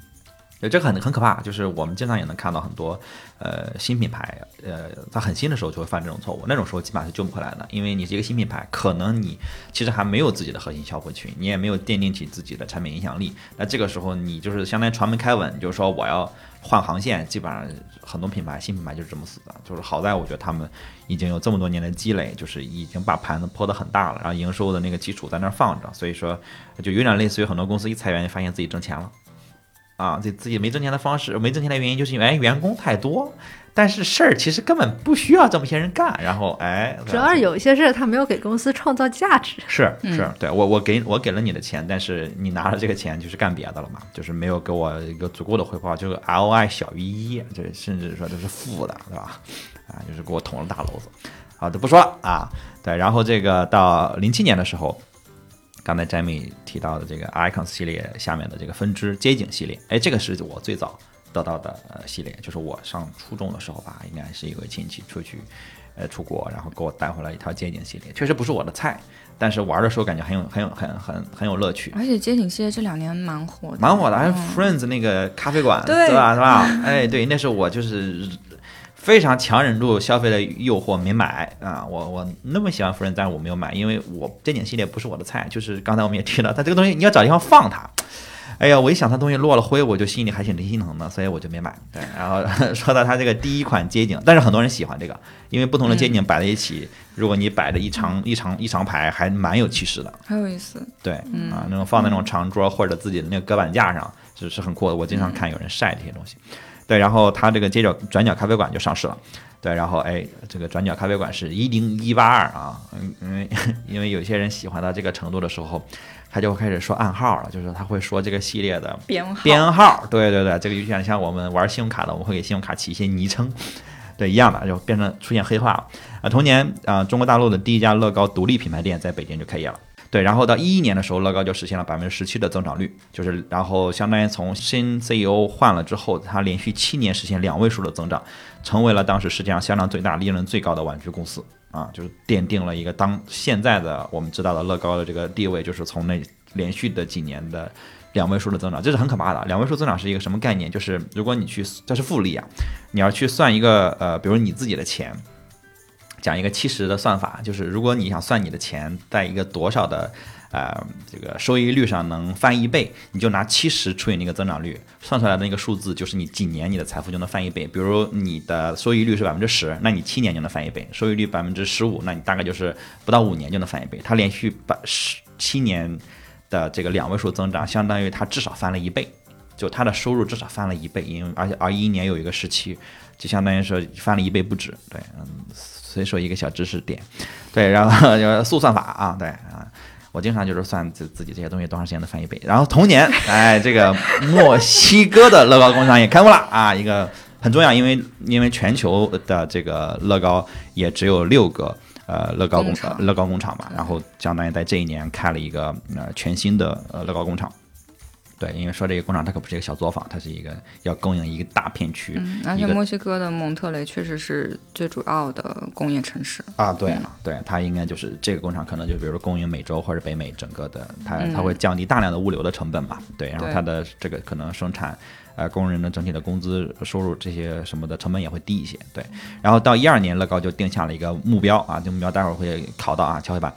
这很很可怕，就是我们经常也能看到很多，呃，新品牌，呃，在很新的时候就会犯这种错误，那种时候基本上是救不回来的，因为你是一个新品牌，可能你其实还没有自己的核心消费群，你也没有奠定起自己的产品影响力，那这个时候你就是相当于船没开稳，就是说我要换航线，基本上很多品牌新品牌就是这么死的，就是好在我觉得他们已经有这么多年的积累，就是已经把盘子铺得很大了，然后营收的那个基础在那儿放着，所以说就有点类似于很多公司一裁员就，发现自己挣钱了。啊，这自己没挣钱的方式，没挣钱的原因就是因为哎员工太多，但是事儿其实根本不需要这么些人干，然后哎，主要是有一些事儿他没有给公司创造价值。是嗯是，对我我给我给了你的钱，但是你拿了这个钱就是干别的了嘛，就是没有给我一个足够的回报，就是 ROI 小于一，这甚至说这是负的，对吧？啊，就是给我捅了大娄子。好，就不说了啊。对，然后这个到零七年的时候，刚才 Jamie 提到的这个 Icons 系列下面的这个分支街景系列，哎，这个是我最早得到的呃系列，就是我上初中的时候吧，应该是一位亲戚出去呃出国，然后给我带回来一套街景系列，确实不是我的菜，但是玩的时候感觉很有很有很很很有乐趣。而且街景系列这两年蛮火的，蛮火的，还有嗯 Friends 那个咖啡馆，对吧？是吧？哎，对，那是我就是非常强忍住消费的诱惑没买啊。我我那么喜欢 Friends，但是我没有买，因为我街景系列不是我的菜。就是刚才我们也提到，它这个东西你要找地方放它。哎呀，我一想它东西落了灰，我就心里还挺心疼的，所以我就没买。对，然后 [LAUGHS] 说到它这个第一款街景，但是很多人喜欢这个，因为不同的街景摆在一起，如果你摆着一长一长一长排，还蛮有气势的。很有意思。对，啊，那种放在那种长桌或者自己的那个隔板架上，是是很酷的。我经常看有人晒这些东西。对，然后它这个街角转角咖啡馆就上市了。对，然后哎，这个转角咖啡馆是一零一八二啊，嗯，因为 [LAUGHS] 因为有些人喜欢到这个程度的时候，他就会开始说暗号了，就是他会说这个系列的编号编号，对对对，这个就像像我们玩信用卡的，我们会给信用卡起一些昵称，对一样的，就变成出现黑化了啊。同年啊、中国大陆的第一家乐高独立品牌店在北京就开业了。对，然后到一一年的时候，乐高就实现了百分之十七的增长率，就是然后相当于从新 CEO 换了之后，它连续七年实现两位数的增长，成为了当时世界上销量最大、利润最高的玩具公司啊，就是奠定了一个当现在的我们知道的乐高的这个地位，就是从那连续的几年的两位数的增长，这是很可怕的。两位数增长是一个什么概念？就是如果你去，这是复利啊，你要去算一个呃，比如你自己的钱。讲一个七十的算法，就是如果你想算你的钱在一个多少的呃这个收益率上能翻一倍，你就拿七十除以那个增长率，算出来的那个数字就是你几年你的财富就能翻一倍。比如你的收益率是百分之十，那你七年就能翻一倍；收益率百分之十五，那你大概就是不到五年就能翻一倍。它连续把十七年的这个两位数增长，相当于它至少翻了一倍。就他的收入至少翻了一倍，因为而且而一年有一个时期，就相当于说翻了一倍不止。对，嗯，所以说一个小知识点。对，然后有速算法啊，对啊，我经常就是算自自己这些东西多长时间能翻一倍。然后同年，哎，这个墨西哥的乐高工厂也开幕了啊，一个很重要，因为因为全球的这个乐高也只有六个。呃，乐高工工厂乐高工厂嘛，然后相当于在这一年开了一个呃全新的呃乐高工厂。对，因为说这个工厂它可不是一个小作坊，它是一个要供应一个大片区。嗯，而且墨西哥的蒙特雷确实是最主要的工业城市。啊，对对，它应该就是这个工厂，可能就比如说供应美洲或者北美整个的，它它会降低大量的物流的成本吧，对，然后它的这个可能生产，呃，工人的整体的工资收入这些什么的成本也会低一些，对。然后到一二年，乐高就定下了一个目标啊，这个目标待会儿会考到啊，敲黑板。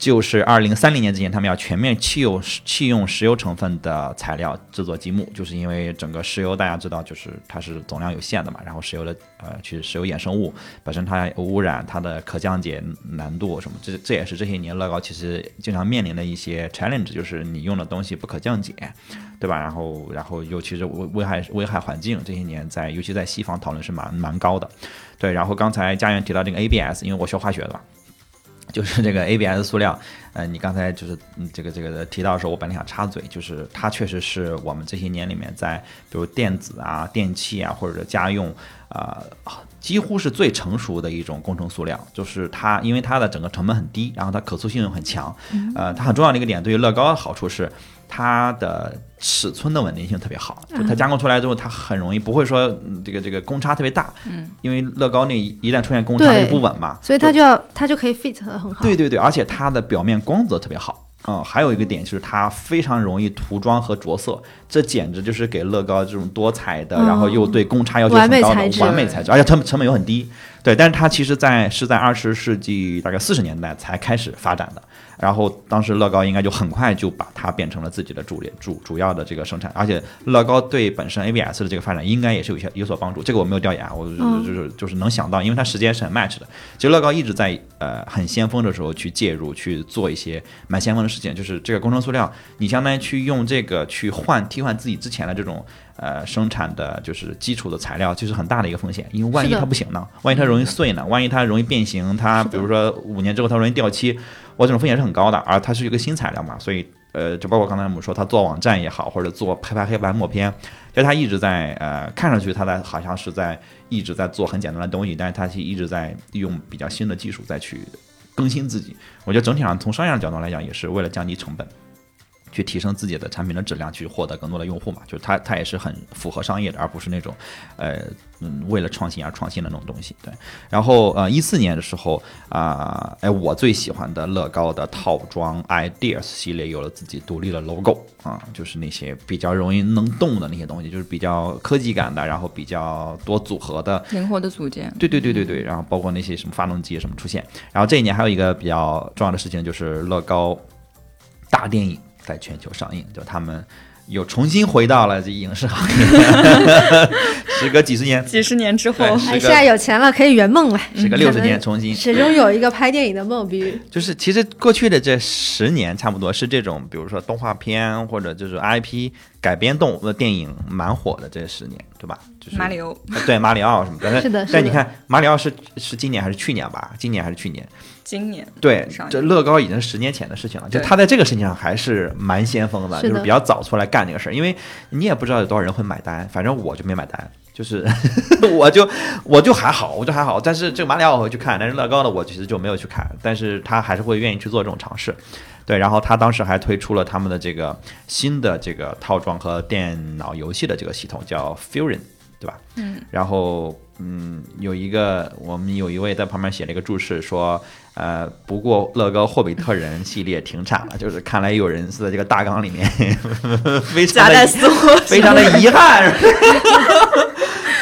就是二零三零年之前，他们要全面弃用弃用石油成分的材料制作积木，就是因为整个石油大家知道，就是它是总量有限的嘛，然后石油的呃，去石油衍生物本身它污染，它的可降解难度什么，这这也是这些年乐高其实经常面临的一些 challenge，就是你用的东西不可降解，对吧？然后然后尤其是危危害危害环境，这些年在尤其在西方讨论是蛮蛮高的，对。然后刚才家园提到这个 ABS，因为我学化学的嘛。就是这个 ABS 塑料，呃，你刚才就是嗯这个这个提到的时候，我本来想插嘴，就是它确实是我们这些年里面在比如电子啊、电器啊或者家用啊、几乎是最成熟的一种工程塑料，就是它因为它的整个成本很低，然后它可塑性又很强，呃，它很重要的一个点对于乐高的好处是它的尺寸的稳定性特别好，就它加工出来之后，它很容易不会说嗯这个这个公差特别大，嗯，因为乐高那一一旦出现公差它就不稳嘛，所以它就要它就可以 fit 的很好。对对对，而且它的表面光泽特别好。嗯，还有一个点就是它非常容易涂装和着色，这简直就是给乐高这种多彩的，嗯然后又对公差要求很高的美材质完美材质，而且成成本又很低。对，但是它其实在是在二十世纪大概四十年代才开始发展的，然后当时乐高应该就很快就把它变成了自己的主力主主要的这个生产，而且乐高对本身 ABS 的这个发展应该也是有些有所帮助。这个我没有调研啊，我就嗯就是就是能想到，因为它时间是很 match 的。其实乐高一直在呃很先锋的时候去介入去做一些蛮先锋的事情，就是这个工程塑料，你相当于去用这个去换替换自己之前的这种呃生产的就是基础的材料，就是很大的一个风险，因为万一它不行呢，万一它容易碎呢，万一它容易变形，它比如说五年之后它容易掉漆，我这种风险是很高的，而它是一个新材料嘛，所以呃，就包括刚才我们说它做网站也好，或者做拍拍黑白默片，就它一直在呃，看上去它在好像是在一直在做很简单的东西，但是他其实一直在用比较新的技术再去更新自己。我觉得整体上从商业的角度来讲，也是为了降低成本。去提升自己的产品的质量，去获得更多的用户嘛，就是它它也是很符合商业的，而不是那种，呃嗯为了创新而创新的那种东西。对，然后呃一四年的时候啊，哎、我最喜欢的乐高的套装 Ideas 系列有了自己独立的 logo 啊，就是那些比较容易能动的那些东西，就是比较科技感的，然后比较多组合的，灵活的组件，对对对对对，然后包括那些什么发动机什么出现。然后这一年还有一个比较重要的事情，就是乐高大电影在全球上映，就他们又重新回到了这影视行业，时隔几十年，[LAUGHS] 几十年之后，哎，现在有钱了，可以圆梦了。时隔六十年重新。[LAUGHS] 始终有一个拍电影的梦，比就是其实过去的这十年差不多是这种，比如说动画片或者就是 IP 改编动物的电影蛮火的这十年，对吧？就是马里奥呃对马里奥什么的，是的是的但你看马里奥是是今年还是去年吧？今年还是去年？今年对这乐高已经是十年前的事情了，就他在这个事情上还是蛮先锋的就是比较早出来干这个事儿。因为你也不知道有多少人会买单，反正我就没买单，就是 [LAUGHS] 我就我就还好，我就还好。但是这个马里奥我会去看，但是乐高的我其实就没有去看，但是他还是会愿意去做这种尝试。对，然后他当时还推出了他们的这个新的这个套装和电脑游戏的这个系统，叫 Fusion，对吧？嗯，然后嗯，有一个我们有一位在旁边写了一个注释说，呃，不过乐高霍比特人系列停产了，[LAUGHS] 就是看来有人是在这个大纲里面 [LAUGHS] 非常的非常的遗憾。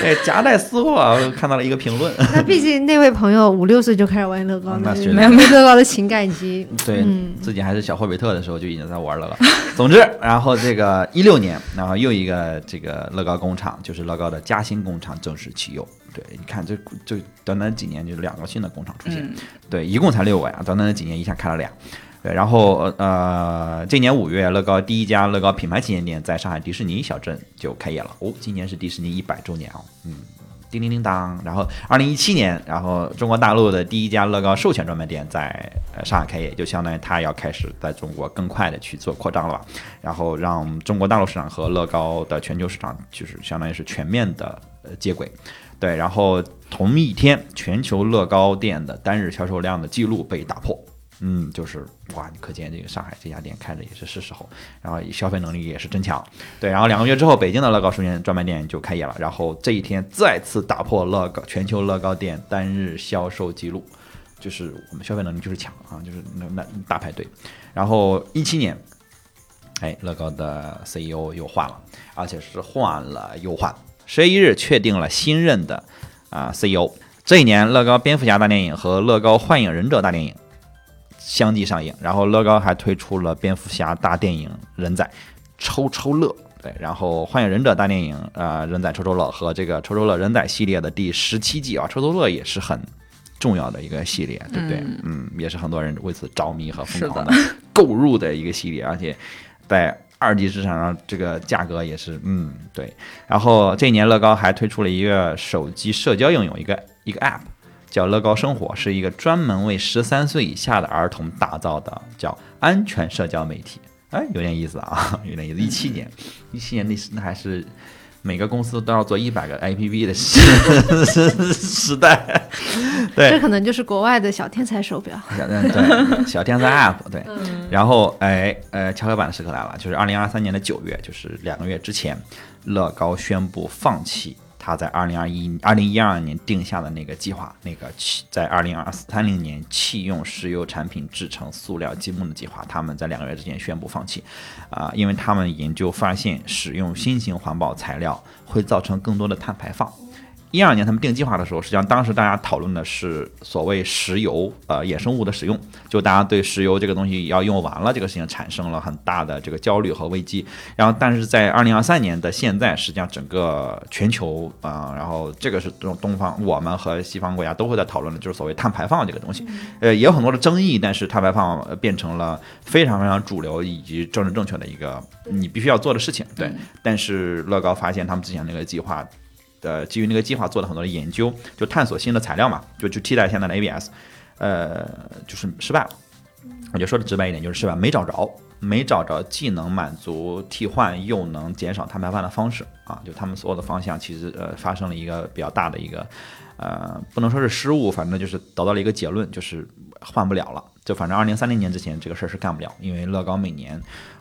对，[LAUGHS] 夹带私货，我看到了一个评论。[LAUGHS] 那毕竟那位朋友五六岁就开始玩乐高那是没有没有乐高的情感已经 [LAUGHS] 对、嗯自己还是小霍比特的时候就已经在玩乐高。总之，然后这个一六年，然后又一个这个乐高工厂，就是乐高的嘉兴工厂正式启用。对，你看这这短短几年就两个新的工厂出现，嗯，对，一共才六个呀，短短的几年一下开了俩。然后呃，今年五月，乐高第一家乐高品牌旗舰店在上海迪士尼小镇就开业了。哦，今年是迪士尼一百周年哦，嗯，叮叮叮当。然后二零一七年，然后中国大陆的第一家乐高授权专卖店在呃上海开业，就相当于它要开始在中国更快的去做扩张了，然后让中国大陆市场和乐高的全球市场就是相当于是全面的呃接轨。对，然后同一天，全球乐高店的单日销售量的记录被打破。嗯，就是哇，可见这个上海这家店开的也是是时候，然后消费能力也是真强。对，然后两个月之后，北京的乐高授权专卖店就开业了，然后这一天再次打破乐高全球乐高店单日销售记录，就是我们消费能力就是强啊，就是那那大排队。然后一七年，哎，乐高的 CEO 又换了，而且是换了又换。十月一日确定了新任的啊、CEO。这一年，乐高蝙蝠侠大电影和乐高幻影忍者大电影相继上映，然后乐高还推出了蝙蝠侠大电影人仔抽抽乐。对，然后幻影忍者大电影啊、呃人仔抽抽乐和这个抽抽乐人仔系列的第十七季啊，抽抽乐也是很重要的一个系列，对不对？嗯也是很多人为此着迷和疯狂的购入的一个系列，而且在二级市场上这个价格也是，嗯，对。然后这一年乐高还推出了一个手机社交应用，一个一个 App，叫乐高生活，是一个专门为十三岁以下的儿童打造的叫安全社交媒体。哎，有点意思啊，[LAUGHS] 有点意思。一七年，一七年那是那还是每个公司都要做一百个 APP 的时 [LAUGHS] 时代。对，这可能就是国外的小天才手表。小对小天才 App 对，然后哎呃，跷跷板的时刻来了，就是二零二三年的九月，就是两个月之前，乐高宣布放弃。他在二零二一、二零一二年定下的那个计划，那个弃在二零二三零年弃用石油产品制成塑料积木的计划，他们在两个月之前宣布放弃，啊，因为他们研究发现，使用新型环保材料会造成更多的碳排放。一二年他们定计划的时候，实际上当时大家讨论的是所谓石油呃衍生物的使用，就大家对石油这个东西要用完了这个事情产生了很大的这个焦虑和危机。然后，但是在二零二三年的现在，实际上整个全球啊，然后这个是东东方我们和西方国家都会在讨论的，就是所谓碳排放这个东西。呃，也有很多的争议，但是碳排放变成了非常非常主流以及政治正确的一个你必须要做的事情。对，但是乐高发现他们之前那个计划。的基于那个计划做了很多的研究，就探索新的材料嘛，就去替代现在的 ABS，呃，就是失败了。我就说的直白一点，就是失败，没找着，没找着既能满足替换又能减少碳排放的方式啊。就他们所有的方向其实呃发生了一个比较大的一个呃，不能说是失误，反正就是得到了一个结论，就是换不了了。就反正二零三零年之前这个事儿是干不了，因为乐高每年。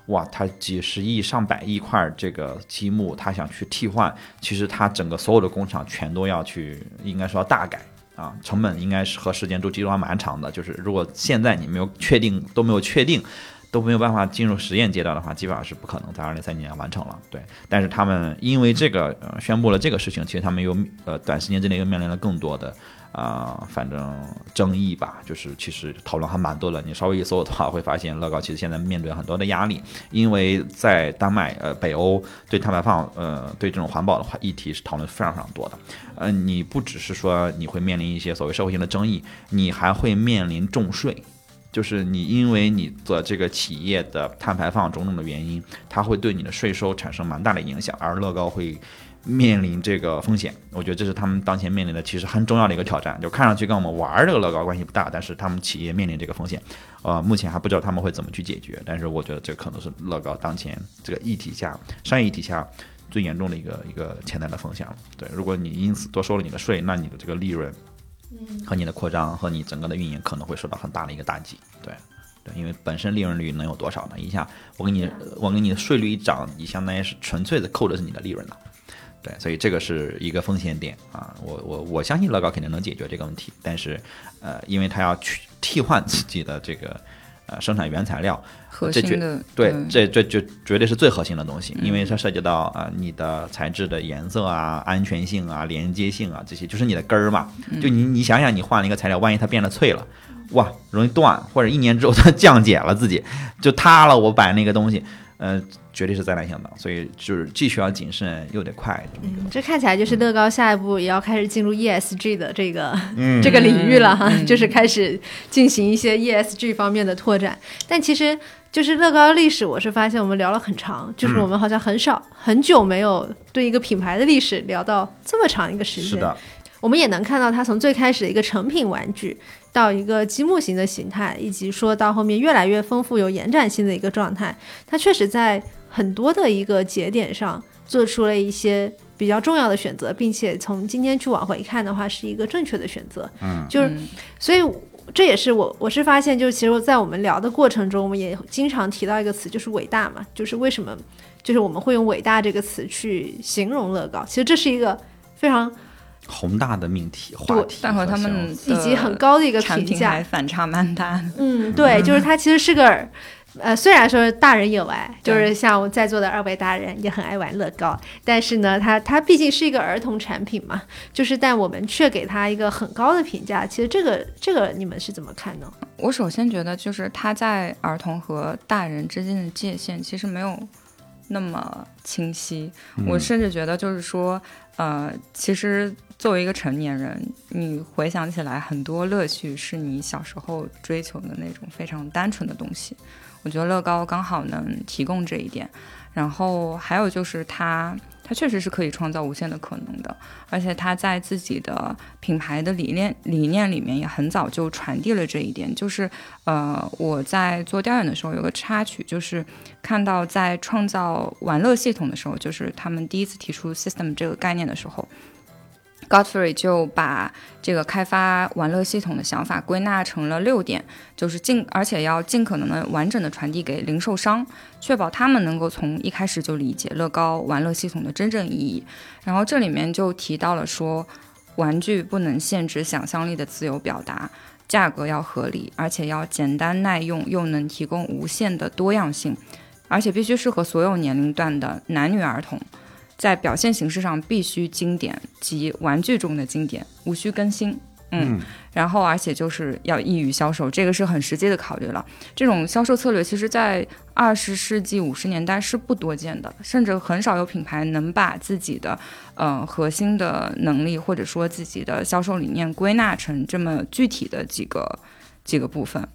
哇，它几十亿、上百亿块这个积木，它想去替换，其实它整个所有的工厂全都要去，应该说要大改啊，成本应该是和时间周期都还蛮长的。就是如果现在你没有确定，都没有确定，都没有办法进入实验阶段的话，基本上是不可能在二零三零年完成了。对，但是他们因为这个呃宣布了这个事情，其实他们又呃短时间之内又面临了更多的。啊，反正争议吧，就是其实讨论还蛮多的。你稍微一搜的话，会发现乐高其实现在面对很多的压力，因为在丹麦、呃北欧对碳排放、呃对这种环保的话议题是讨论非常非常多的。呃，你不只是说你会面临一些所谓社会性的争议，你还会面临重税，就是你因为你的这个企业的碳排放种种的原因，它会对你的税收产生蛮大的影响，而乐高会。面临这个风险，我觉得这是他们当前面临的其实很重要的一个挑战。就看上去跟我们玩这个乐高关系不大，但是他们企业面临这个风险，呃，目前还不知道他们会怎么去解决。但是我觉得这可能是乐高当前这个议题下商业议题下最严重的一个一个潜在的风险了。对，如果你因此多收了你的税，那你的这个利润，和你的扩张和你整个的运营可能会受到很大的一个打击。对，对，因为本身利润率能有多少呢？一下我给你我给你的税率一涨，你相当于是纯粹的扣的是你的利润了。对，所以这个是一个风险点啊，我我我相信乐高肯定能解决这个问题，但是，呃，因为它要去替换自己的这个呃生产原材料，核心的对，这这就绝对是最核心的东西，因为它涉及到啊你的材质的颜色啊、安全性啊、连接性啊这些，就是你的根儿嘛。就你你想想，你换了一个材料，万一它变得脆了，哇，容易断，或者一年之后它降解了，自己就塌了，我摆那个东西。呃，绝对是灾难性的，所以就是既需要谨慎又得快。嗯，这看起来就是乐高下一步也要开始进入 ESG 的这个这个领域了哈，就是开始进行一些 ESG 方面的拓展。但其实就是乐高历史，我是发现我们聊了很长，就是我们好像很少很久没有对一个品牌的历史聊到这么长一个时间。是的，我们也能看到它从最开始的一个成品玩具。到一个积木型的形态，以及说到后面越来越丰富、有延展性的一个状态，它确实在很多的一个节点上做出了一些比较重要的选择，并且从今天去往回看的话，是一个正确的选择。嗯，就是，所以这也是我我是发现，就是其实，在我们聊的过程中，我们也经常提到一个词，就是伟大嘛，就是为什么，就是我们会用伟大这个词去形容乐高，其实这是一个非常。宏大的命题话题，但和他们以及很高的一个评价还反差蛮大的。嗯，对，就是它其实是个，呃，虽然说大人有爱，就是像我在座的二位大人也很爱玩乐高，但是呢，它它毕竟是一个儿童产品嘛，就是但我们却给它一个很高的评价。其实这个这个你们是怎么看呢？我首先觉得就是它在儿童和大人之间的界限其实没有那么清晰。我甚至觉得就是说，呃，其实。作为一个成年人，你回想起来，很多乐趣是你小时候追求的那种非常单纯的东西。我觉得乐高刚好能提供这一点。然后还有就是它，它确实是可以创造无限的可能的，而且它在自己的品牌的理念理念里面也很早就传递了这一点。就是呃，我在做调研的时候有个插曲，就是看到在创造玩乐系统的时候，就是他们第一次提出 system 这个概念的时候。Godfrey 就把这个开发玩乐系统的想法归纳成了六点，就是尽而且要尽可能的完整的传递给零售商，确保他们能够从一开始就理解乐高玩乐系统的真正意义。然后这里面就提到了说，玩具不能限制想象力的自由表达，价格要合理，而且要简单耐用，又能提供无限的多样性，而且必须适合所有年龄段的男女儿童。在表现形式上必须经典及玩具中的经典，无需更新。嗯，然后而且就是要易于销售，这个是很实际的考虑了。这种销售策略其实，在二十世纪五十年代是不多见的，甚至很少有品牌能把自己的呃核心的能力或者说自己的销售理念归纳成这么具体的几个几个部分。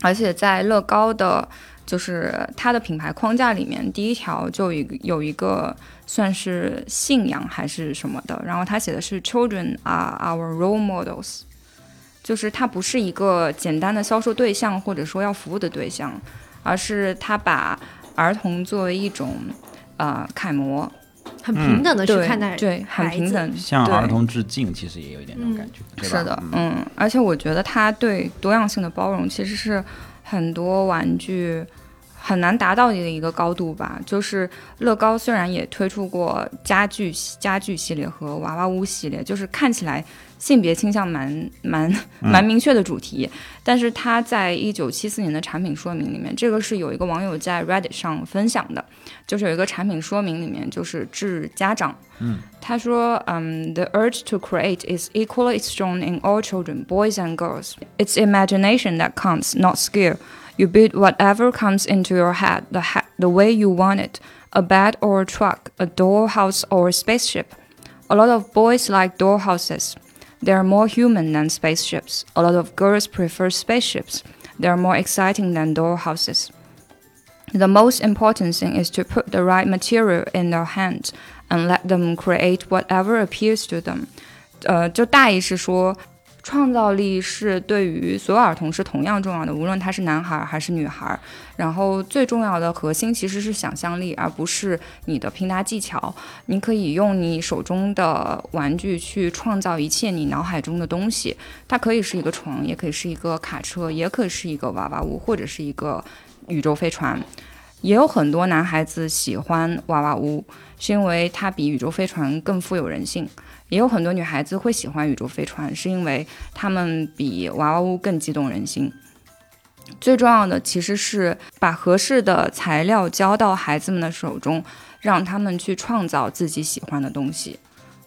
而且在乐高的，就是它的品牌框架里面，第一条就有有一个。算是信仰还是什么的，然后他写的是 “Children are our role models”，就是它不是一个简单的销售对象或者说要服务的对象，而是他把儿童作为一种呃楷模，很平等的去看待，对，很平等，向儿童致敬，其实也有一点那种感觉，是的，嗯，而且我觉得他对多样性的包容其实是很多玩具。很难达到你的一个高度吧。就是乐高虽然也推出过家具家具系列和娃娃屋系列，就是看起来性别倾向蛮蛮蛮明确的主题，但是它在一九七四年的产品说明里面，这个是有一个网友在 Reddit 上分享的，就是有一个产品说明里面就是致家长，嗯，他说，嗯，The urge to create is equally strong in all children, boys and girls. It's imagination that counts, not skill. You build whatever comes into your head, the, ha- the way you want it a bed or a truck, a dollhouse or a spaceship. A lot of boys like dollhouses. They are more human than spaceships. A lot of girls prefer spaceships. They are more exciting than dollhouses. The most important thing is to put the right material in their hands and let them create whatever appeals to them. 呃，就大意是说， 创造力是对于所有儿童是同样重要的，无论他是男孩还是女孩。然后最重要的核心其实是想象力，而不是你的拼搭技巧。你可以用你手中的玩具去创造一切你脑海中的东西。它可以是一个床，也可以是一个卡车，也可以是一个娃娃屋，或者是一个宇宙飞船。也有很多男孩子喜欢娃娃屋，是因为它比宇宙飞船更富有人性。也有很多女孩子会喜欢宇宙飞船，是因为它们比娃娃屋更激动人心。最重要的其实是把合适的材料交到孩子们的手中，让他们去创造自己喜欢的东西。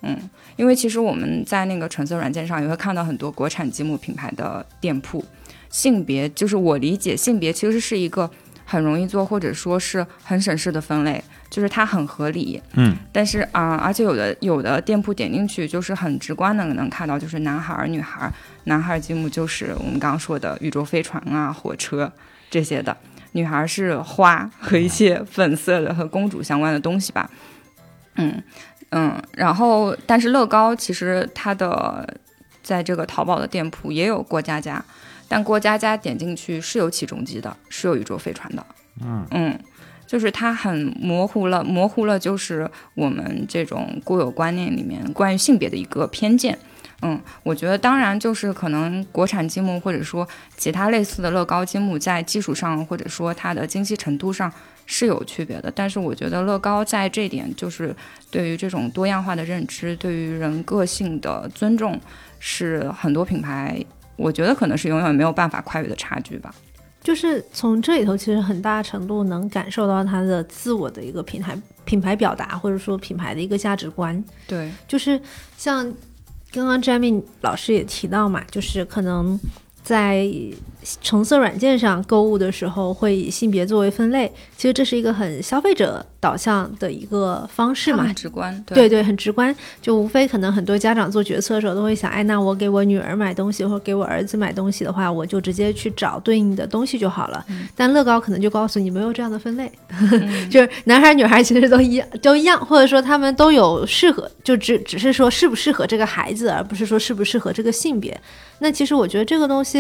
嗯，因为其实我们在那个橙色软件上也会看到很多国产积木品牌的店铺，性别就是我理解性别其实是一个很容易做或者说是很省事的分类。就是它很合理，嗯，但是啊，而且有的有的店铺点进去就是很直观的能看到，就是男孩儿、女孩儿，男孩儿积木就是我们刚刚说的宇宙飞船啊、火车这些的，女孩儿是花和一些粉色的和公主相关的东西吧，嗯嗯，然后但是乐高其实它的在这个淘宝的店铺也有过家家，但过家家点进去是有起重机的，是有宇宙飞船的，嗯。嗯。就是它很模糊了，模糊了，就是我们这种固有观念里面关于性别的一个偏见。嗯，我觉得当然就是可能国产积木或者说其他类似的乐高积木在技术上或者说它的精细程度上是有区别的，但是我觉得乐高在这点就是对于这种多样化的认知，对于人个性的尊重，是很多品牌我觉得可能是永远没有办法跨越的差距吧。就是从这里头，其实很大程度能感受到他的自我的一个品牌品牌表达，或者说品牌的一个价值观。对，就是像刚刚 Jamie 老师也提到嘛，就是可能在橙色软件上购物的时候会以性别作为分类，其实这是一个很消费者导向的一个方式嘛。很，直观，对。对，很直观，就无非可能很多家长做决策的时候都会想，哎，那我给我女儿买东西或者给我儿子买东西的话，我就直接去找对应的东西就好了。但乐高可能就告诉你没有这样的分类，[LAUGHS] [LAUGHS] 嗯。就是男孩女孩其实都一样，都一样，或者说他们都有适合，就只只是说适不适合这个孩子，而不是说适不适合这个性别。那其实我觉得这个东西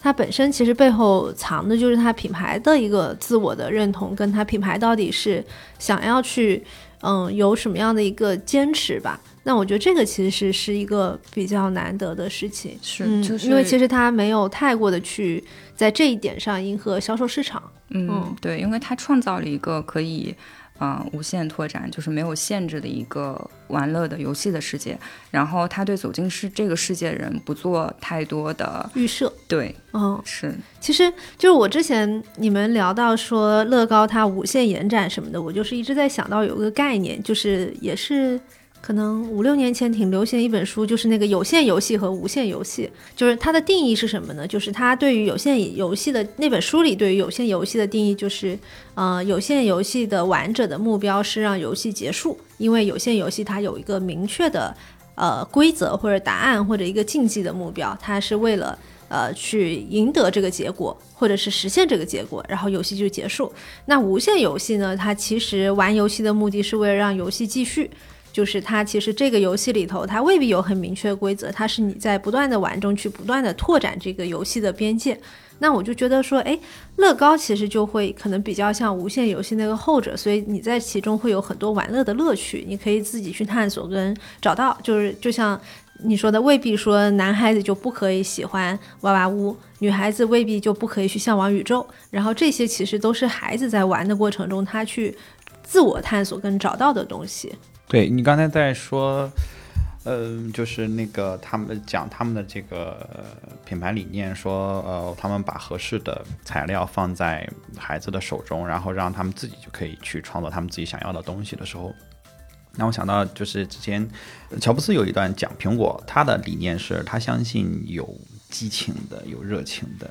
它本身其实背后藏的就是它品牌的一个自我的认同，跟它品牌到底是想要去嗯有什么样的一个坚持吧。那我觉得这个其实是是一个比较难得的事情，是嗯，就是因为其实它没有太过的去在这一点上迎合销售市场。嗯嗯，对，因为它创造了一个可以，呃，无限拓展，就是没有限制的一个玩乐的游戏的世界。然后他对走进世这个世界的人不做太多的预设，对，嗯，是，其实就是我之前你们聊到说乐高它无限延展什么的，我就是一直在想到有个概念，就是也是可能五六年前挺流行的一本书，就是那个有限游戏和无限游戏，就是它的定义是什么呢？就是它对于有限游戏的那本书里对于有限游戏的定义就是，呃，有限游戏的玩者的目标是让游戏结束，因为有限游戏它有一个明确的呃规则或者答案或者一个竞技的目标，它是为了。呃，去赢得这个结果，或者是实现这个结果，然后游戏就结束。那无限游戏呢？它其实玩游戏的目的是为了让游戏继续，就是它其实这个游戏里头，它未必有很明确的规则，它是你在不断的玩中去不断的拓展这个游戏的边界。那我就觉得说，哎，乐高其实就会可能比较像无限游戏那个后者，所以你在其中会有很多玩乐的乐趣，你可以自己去探索跟找到，就是就像。你说的未必说男孩子就不可以喜欢娃娃屋，女孩子未必就不可以去向往宇宙，然后这些其实都是孩子在玩的过程中他去自我探索跟找到的东西。对你刚才在说，呃，就是那个他们讲他们的这个品牌理念，说呃，他们把合适的材料放在孩子的手中，然后让他们自己就可以去创作他们自己想要的东西的时候，让我想到就是之前乔布斯有一段讲苹果，他的理念是他相信有激情的、有热情的，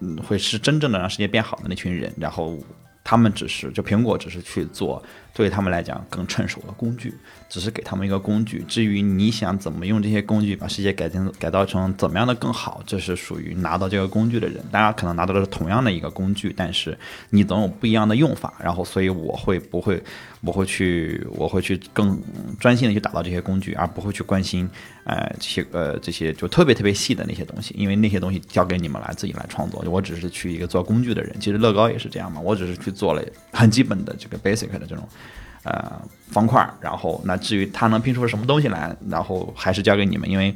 嗯，会是真正的让世界变好的那群人，然后。他们只是就苹果只是去做对他们来讲更趁手的工具，只是给他们一个工具。至于你想怎么用这些工具把世界改进改造成怎么样的更好，这是属于拿到这个工具的人。大家可能拿到的是同样的一个工具，但是你总有不一样的用法。然后，所以我会不会我会去我会去更专心的去打造这些工具，而不会去关心呃这些呃这些就特别特别细的那些东西，因为那些东西交给你们来自己来创作。我只是去一个做工具的人。其实乐高也是这样嘛，我只是去做了很基本的这个 basic 的这种。呃，方块，然后那至于它能拼出什么东西来，然后还是交给你们，因为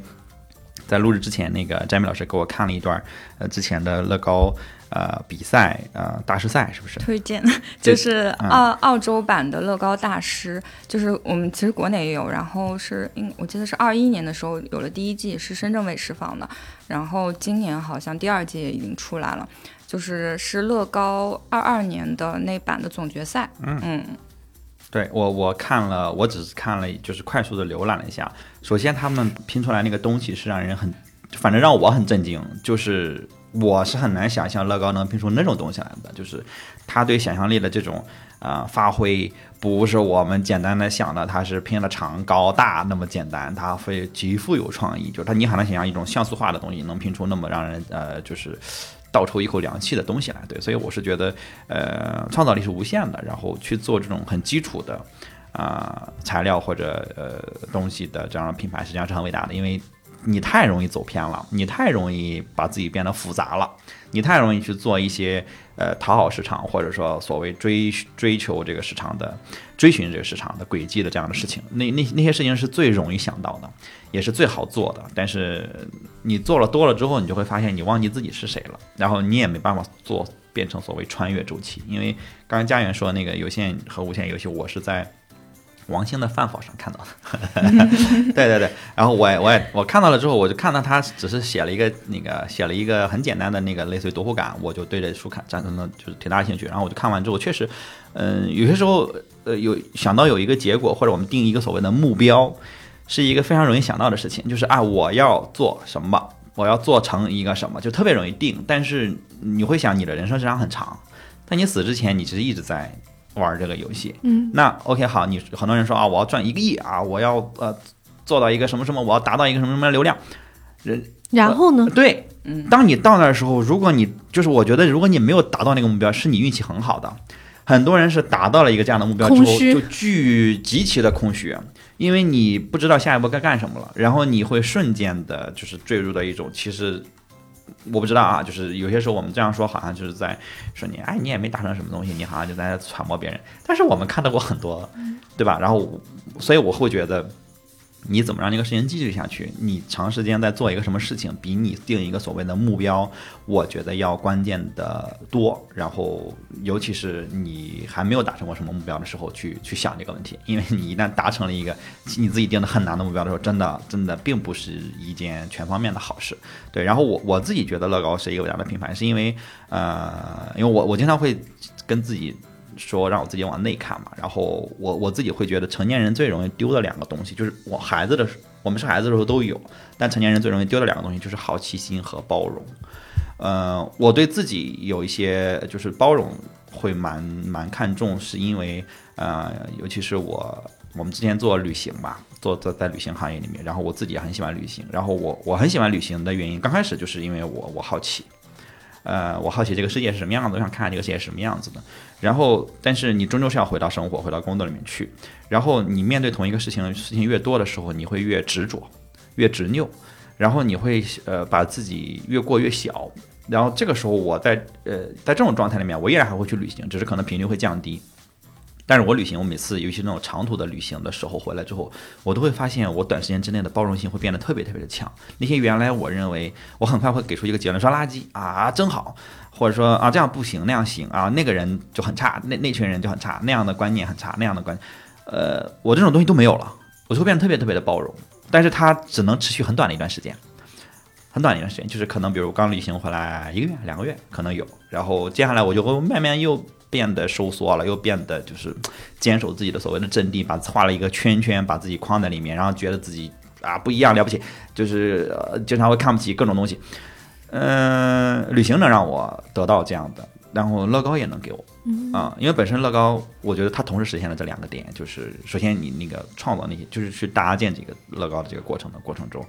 在录制之前，那个詹米老师给我看了一段呃之前的乐高呃比赛呃大师赛，是不是？推荐就是嗯澳澳洲版的乐高大师，就是我们其实国内也有，然后是应我记得是二一年的时候有了第一季，是深圳卫视放的，然后今年好像第二季也已经出来了，就是是乐高二二年的那版的总决赛，嗯对我我看了，我只是看了，就是快速的浏览了一下。首先，他们拼出来那个东西是让人很，反正让我很震惊，就是我是很难想象乐高能拼出那种东西来的，就是他对想象力的这种啊、呃发挥，不是我们简单的想的，它是拼了长高大那么简单，它会极富有创意，就是它你很难想象一种像素化的东西能拼出那么让人呃就是。倒抽一口凉气的东西来，对，所以我是觉得，呃，创造力是无限的，然后去做这种很基础的啊、材料或者呃东西的这样的品牌，实际上是很伟大的，因为你太容易走偏了，你太容易把自己变得复杂了，你太容易去做一些呃讨好市场或者说所谓追追求这个市场的追寻这个市场的轨迹的这样的事情，那那那些事情是最容易想到的，也是最好做的，但是你做了多了之后，你就会发现你忘记自己是谁了，然后你也没办法做变成所谓穿越周期，因为刚刚家园说那个有线和无线游戏，我是在。王兴的饭否上看到的，[LAUGHS] 对对对，然后我也我也我看到了之后，我就看到他只是写了一个那个写了一个很简单的那个类似于读后感，我就对着书看产生了就是挺大的兴趣，然后我就看完之后，确实，嗯、有些时候呃有想到有一个结果，或者我们定一个所谓的目标，是一个非常容易想到的事情，就是啊我要做什么。我要做成一个什么，就特别容易定。但是你会想，你的人生时长很长，但你死之前，你其实一直在玩这个游戏。嗯，那 OK 好，你很多人说啊，我要赚一个亿啊，我要呃做到一个什么什么，我要达到一个什么什么流量。人然后呢？对，嗯，当你到那儿的时候，如果你就是我觉得，如果你没有达到那个目标，是你运气很好的。很多人是达到了一个这样的目标之后，就巨极其的空虚，因为你不知道下一步该干什么了，然后你会瞬间的就是坠入到一种其实。我不知道啊，就是有些时候我们这样说，好像就是在说你，哎，你也没达成什么东西，你好像就在揣摩别人。但是我们看到过很多，对吧？然后，所以我会觉得，你怎么让这个事情继续下去？你长时间在做一个什么事情，比你定一个所谓的目标，我觉得要关键的多。然后，尤其是你还没有达成过什么目标的时候，去去想这个问题，因为你一旦达成了一个你自己定的很难的目标的时候，真的真的并不是一件全方面的好事。对，然后我我自己觉得乐高是一个伟大的品牌，是因为呃，因为我我经常会跟自己。说让我自己往内看嘛，然后我我自己会觉得成年人最容易丢的两个东西，就是我孩子的时我们是孩子的时候都有，但成年人最容易丢的两个东西就是好奇心和包容。呃，我对自己有一些就是包容会蛮蛮看重，是因为呃，尤其是我我们之前做旅行吧，做在在旅行行业里面，然后我自己也很喜欢旅行，然后我我很喜欢旅行的原因，刚开始就是因为我我好奇。呃，我好奇这个世界是什么样子，我想看看这个世界是什么样子的。然后，但是你终究是要回到生活，回到工作里面去。然后你面对同一个事情，事情越多的时候，你会越执着，越执拗。然后你会呃把自己越过越小。然后这个时候，我在呃在这种状态里面，我依然还会去旅行，只是可能频率会降低。但是我旅行，我每次尤其那种长途的旅行的时候回来之后，我都会发现我短时间之内的包容性会变得特别特别的强。那些原来我认为我很快会给出一个结论说垃圾啊真好，或者说啊这样不行那样行啊那个人就很差，那那群人就很差，那样的观念很差，那样的观，呃我这种东西都没有了，我就会变得特别特别的包容。但是它只能持续很短的一段时间，很短的一段时间，就是可能比如刚旅行回来一个月两个月可能有，然后接下来我就会慢慢又。变得收缩了，又变得就是坚守自己的所谓的阵地，把画了一个圈圈，把自己框在里面，然后觉得自己啊不一样了不起，就是呃经常会看不起各种东西。嗯，旅行能让我得到这样的，然后乐高也能给我。啊，因为本身乐高，我觉得它同时实现了这两个点，就是首先你那个创造那些，就是去搭建这个乐高的这个过程的过程中，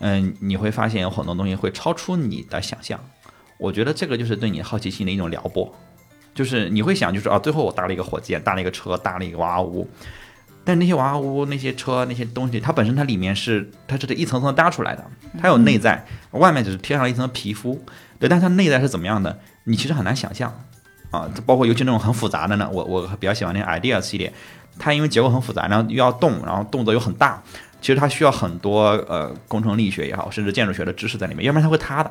嗯，你会发现有很多东西会超出你的想象，我觉得这个就是对你好奇心的一种撩拨。就是你会想，就是啊，最后我搭了一个火箭，搭了一个车，搭了一个娃娃屋，但那些娃娃屋、那些车、那些东西，它本身它里面是它是这一层层搭出来的，它有内在，外面只是贴上了一层皮肤，对，但它内在是怎么样的，你其实很难想象啊。包括尤其那种很复杂的呢，我我比较喜欢那个 idea 系列，它因为结构很复杂，然后又要动，然后动作又很大，其实它需要很多呃工程力学也好，甚至建筑学的知识在里面，要不然它会塌的。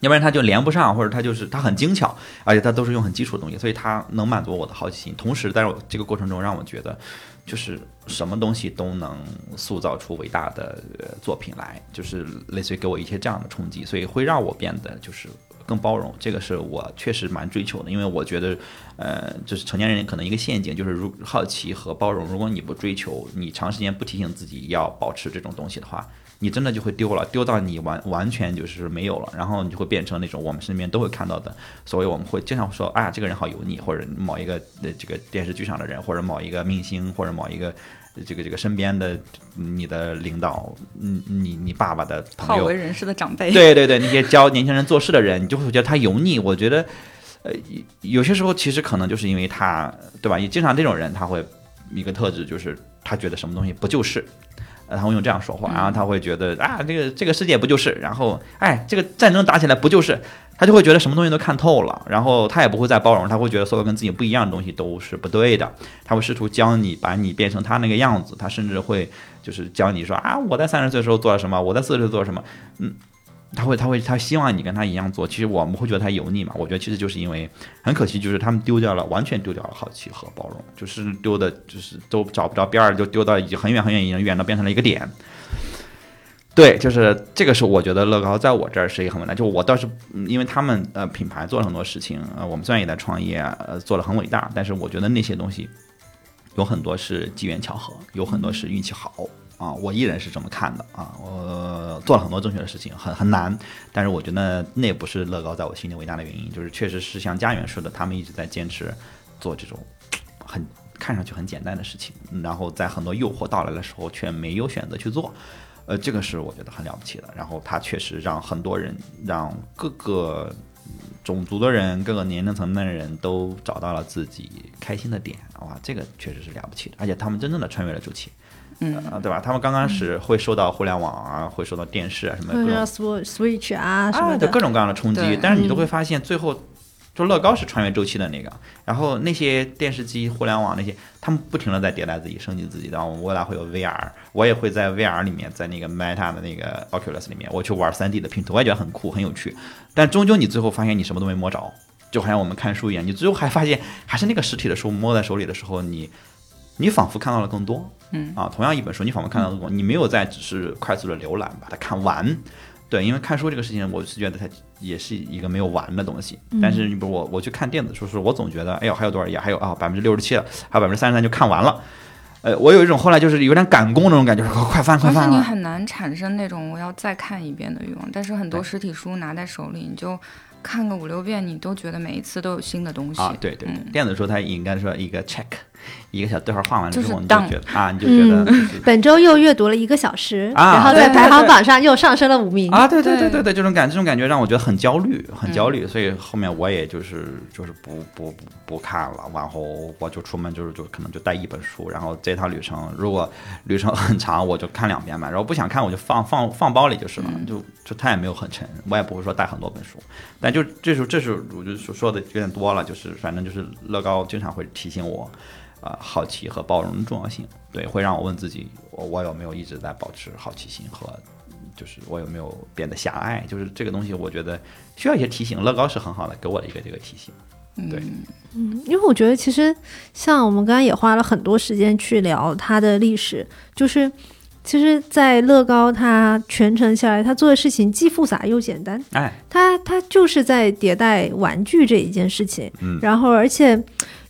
要不然它就连不上，或者它就是它很精巧，而且它都是用很基础的东西，所以它能满足我的好奇心。同时，在我这个过程中，让我觉得就是什么东西都能塑造出伟大的作品来，就是类似于给我一些这样的冲击，所以会让我变得就是更包容。这个是我确实蛮追求的，因为我觉得，呃，就是成年人可能一个陷阱，就是如好奇和包容，如果你不追求，你长时间不提醒自己要保持这种东西的话。你真的就会丢了，丢到你完完全就是没有了，然后你就会变成那种我们身边都会看到的，所以我们会经常说，哎呀，这个人好油腻，或者某一个呃这个电视剧上的人，或者某一个明星，或者某一个这个这个身边的你的领导，嗯，你你爸爸的朋友，好为人师的长辈，对对对，那些教年轻人做事的人，你就会觉得他油腻。我觉得，呃，有些时候其实可能就是因为他，对吧？也经常这种人他会一个特质就是他觉得什么东西不就是。他会用这样说话，然后他会觉得啊，这个这个世界不就是？然后，哎，这个战争打起来不就是？他就会觉得什么东西都看透了，然后他也不会再包容，他会觉得所有跟自己不一样的东西都是不对的。他会试图教你，把你变成他那个样子。他甚至会就是教你说啊，我在三十岁的时候做了什么，我在四十岁做什么，嗯。他会，他会，他希望你跟他一样做。其实我们会觉得他油腻嘛？我觉得其实就是因为很可惜，就是他们丢掉了，完全丢掉了好奇和包容，就是丢的，就是都找不着边儿，就丢到已经很远很远，已经远到变成了一个点。对，就是这个是我觉得乐高在我这儿是一个很伟大。就我倒是因为他们呃品牌做了很多事情，呃我们虽然也在创业，呃做了很伟大，但是我觉得那些东西有很多是机缘巧合，有很多是运气好。啊，我依然是这么看的啊。我做了很多正确的事情，很很难，但是我觉得那也不是乐高在我心里伟大的原因，就是确实是像家园似的，他们一直在坚持做这种很看上去很简单的事情，然后在很多诱惑到来的时候却没有选择去做。呃，这个是我觉得很了不起的。然后他确实让很多人，让各个种族的人、各个年龄层的人都找到了自己开心的点。哇，这个确实是了不起的。而且他们真正的穿越了周期，嗯，呃，对吧？他们刚开始会受到互联网啊，会受到电视啊什么各种 Switch 啊什啊，么的，对各种各样的冲击，但是你都嗯会发现最后。就乐高是穿越周期的那个，然后那些电视机、互联网那些，他们不停的在迭代自己、升级自己。然后我未来会有 VR，我也会在 VR 里面，在那个 Meta 的那个 Oculus 里面，我去玩 3D 的拼图，我也觉得很酷、很有趣。但终究你最后发现你什么都没摸着，就好像我们看书一样，你最后还发现还是那个实体的书摸在手里的时候，你你仿佛看到了更多。嗯啊，同样一本书，你仿佛看到了更多，你没有在只是快速的浏览把它看完。对，因为看书这个事情，我是觉得它也是一个没有完的东西。但是你比如我我去看电子书时，我总觉得，哎呦还有多少页？还有啊百分之六十七了，还有百分之三十三就看完了。呃，我有一种后来就是有点赶工那种感觉，快快翻快而且你。很难产生那种我要再看一遍的欲望。但是很多实体书拿在手里，你就看个五六遍，你都觉得每一次都有新的东西。啊，对对对，嗯电子书它应该说一个 check，一个小对话画完了之后，你就觉得啊，你就觉得 [LAUGHS] 本周又阅读了一个小时，啊然后在排行榜上又上升了五名。啊，对对对对对对，这种感这种感觉让我觉得很焦虑，很嗯焦虑，所以后面我也就是就是不不不不看了，然后我就出门就是就可能就带一本书，然后这趟旅程如果旅程很长，我就看两遍吧，然后不想看我就放放放包里就是了，嗯就就它也没有很沉，我也不会说带很多本书，但就这时候这时候我就说说的有点多了，就是反正就是乐高经常会提醒我。啊、好奇和包容的重要性，对，会让我问自己，我我有没有一直在保持好奇心和就是我有没有变得狭隘？就是这个东西，我觉得需要一些提醒。乐高是很好的，给我的一个这个提醒。对嗯，因为我觉得其实像我们刚刚也花了很多时间去聊它的历史，就是其实，在乐高它全程下来，它做的事情既复杂又简单。哎，它它就是在迭代玩具这一件事情，嗯然后而且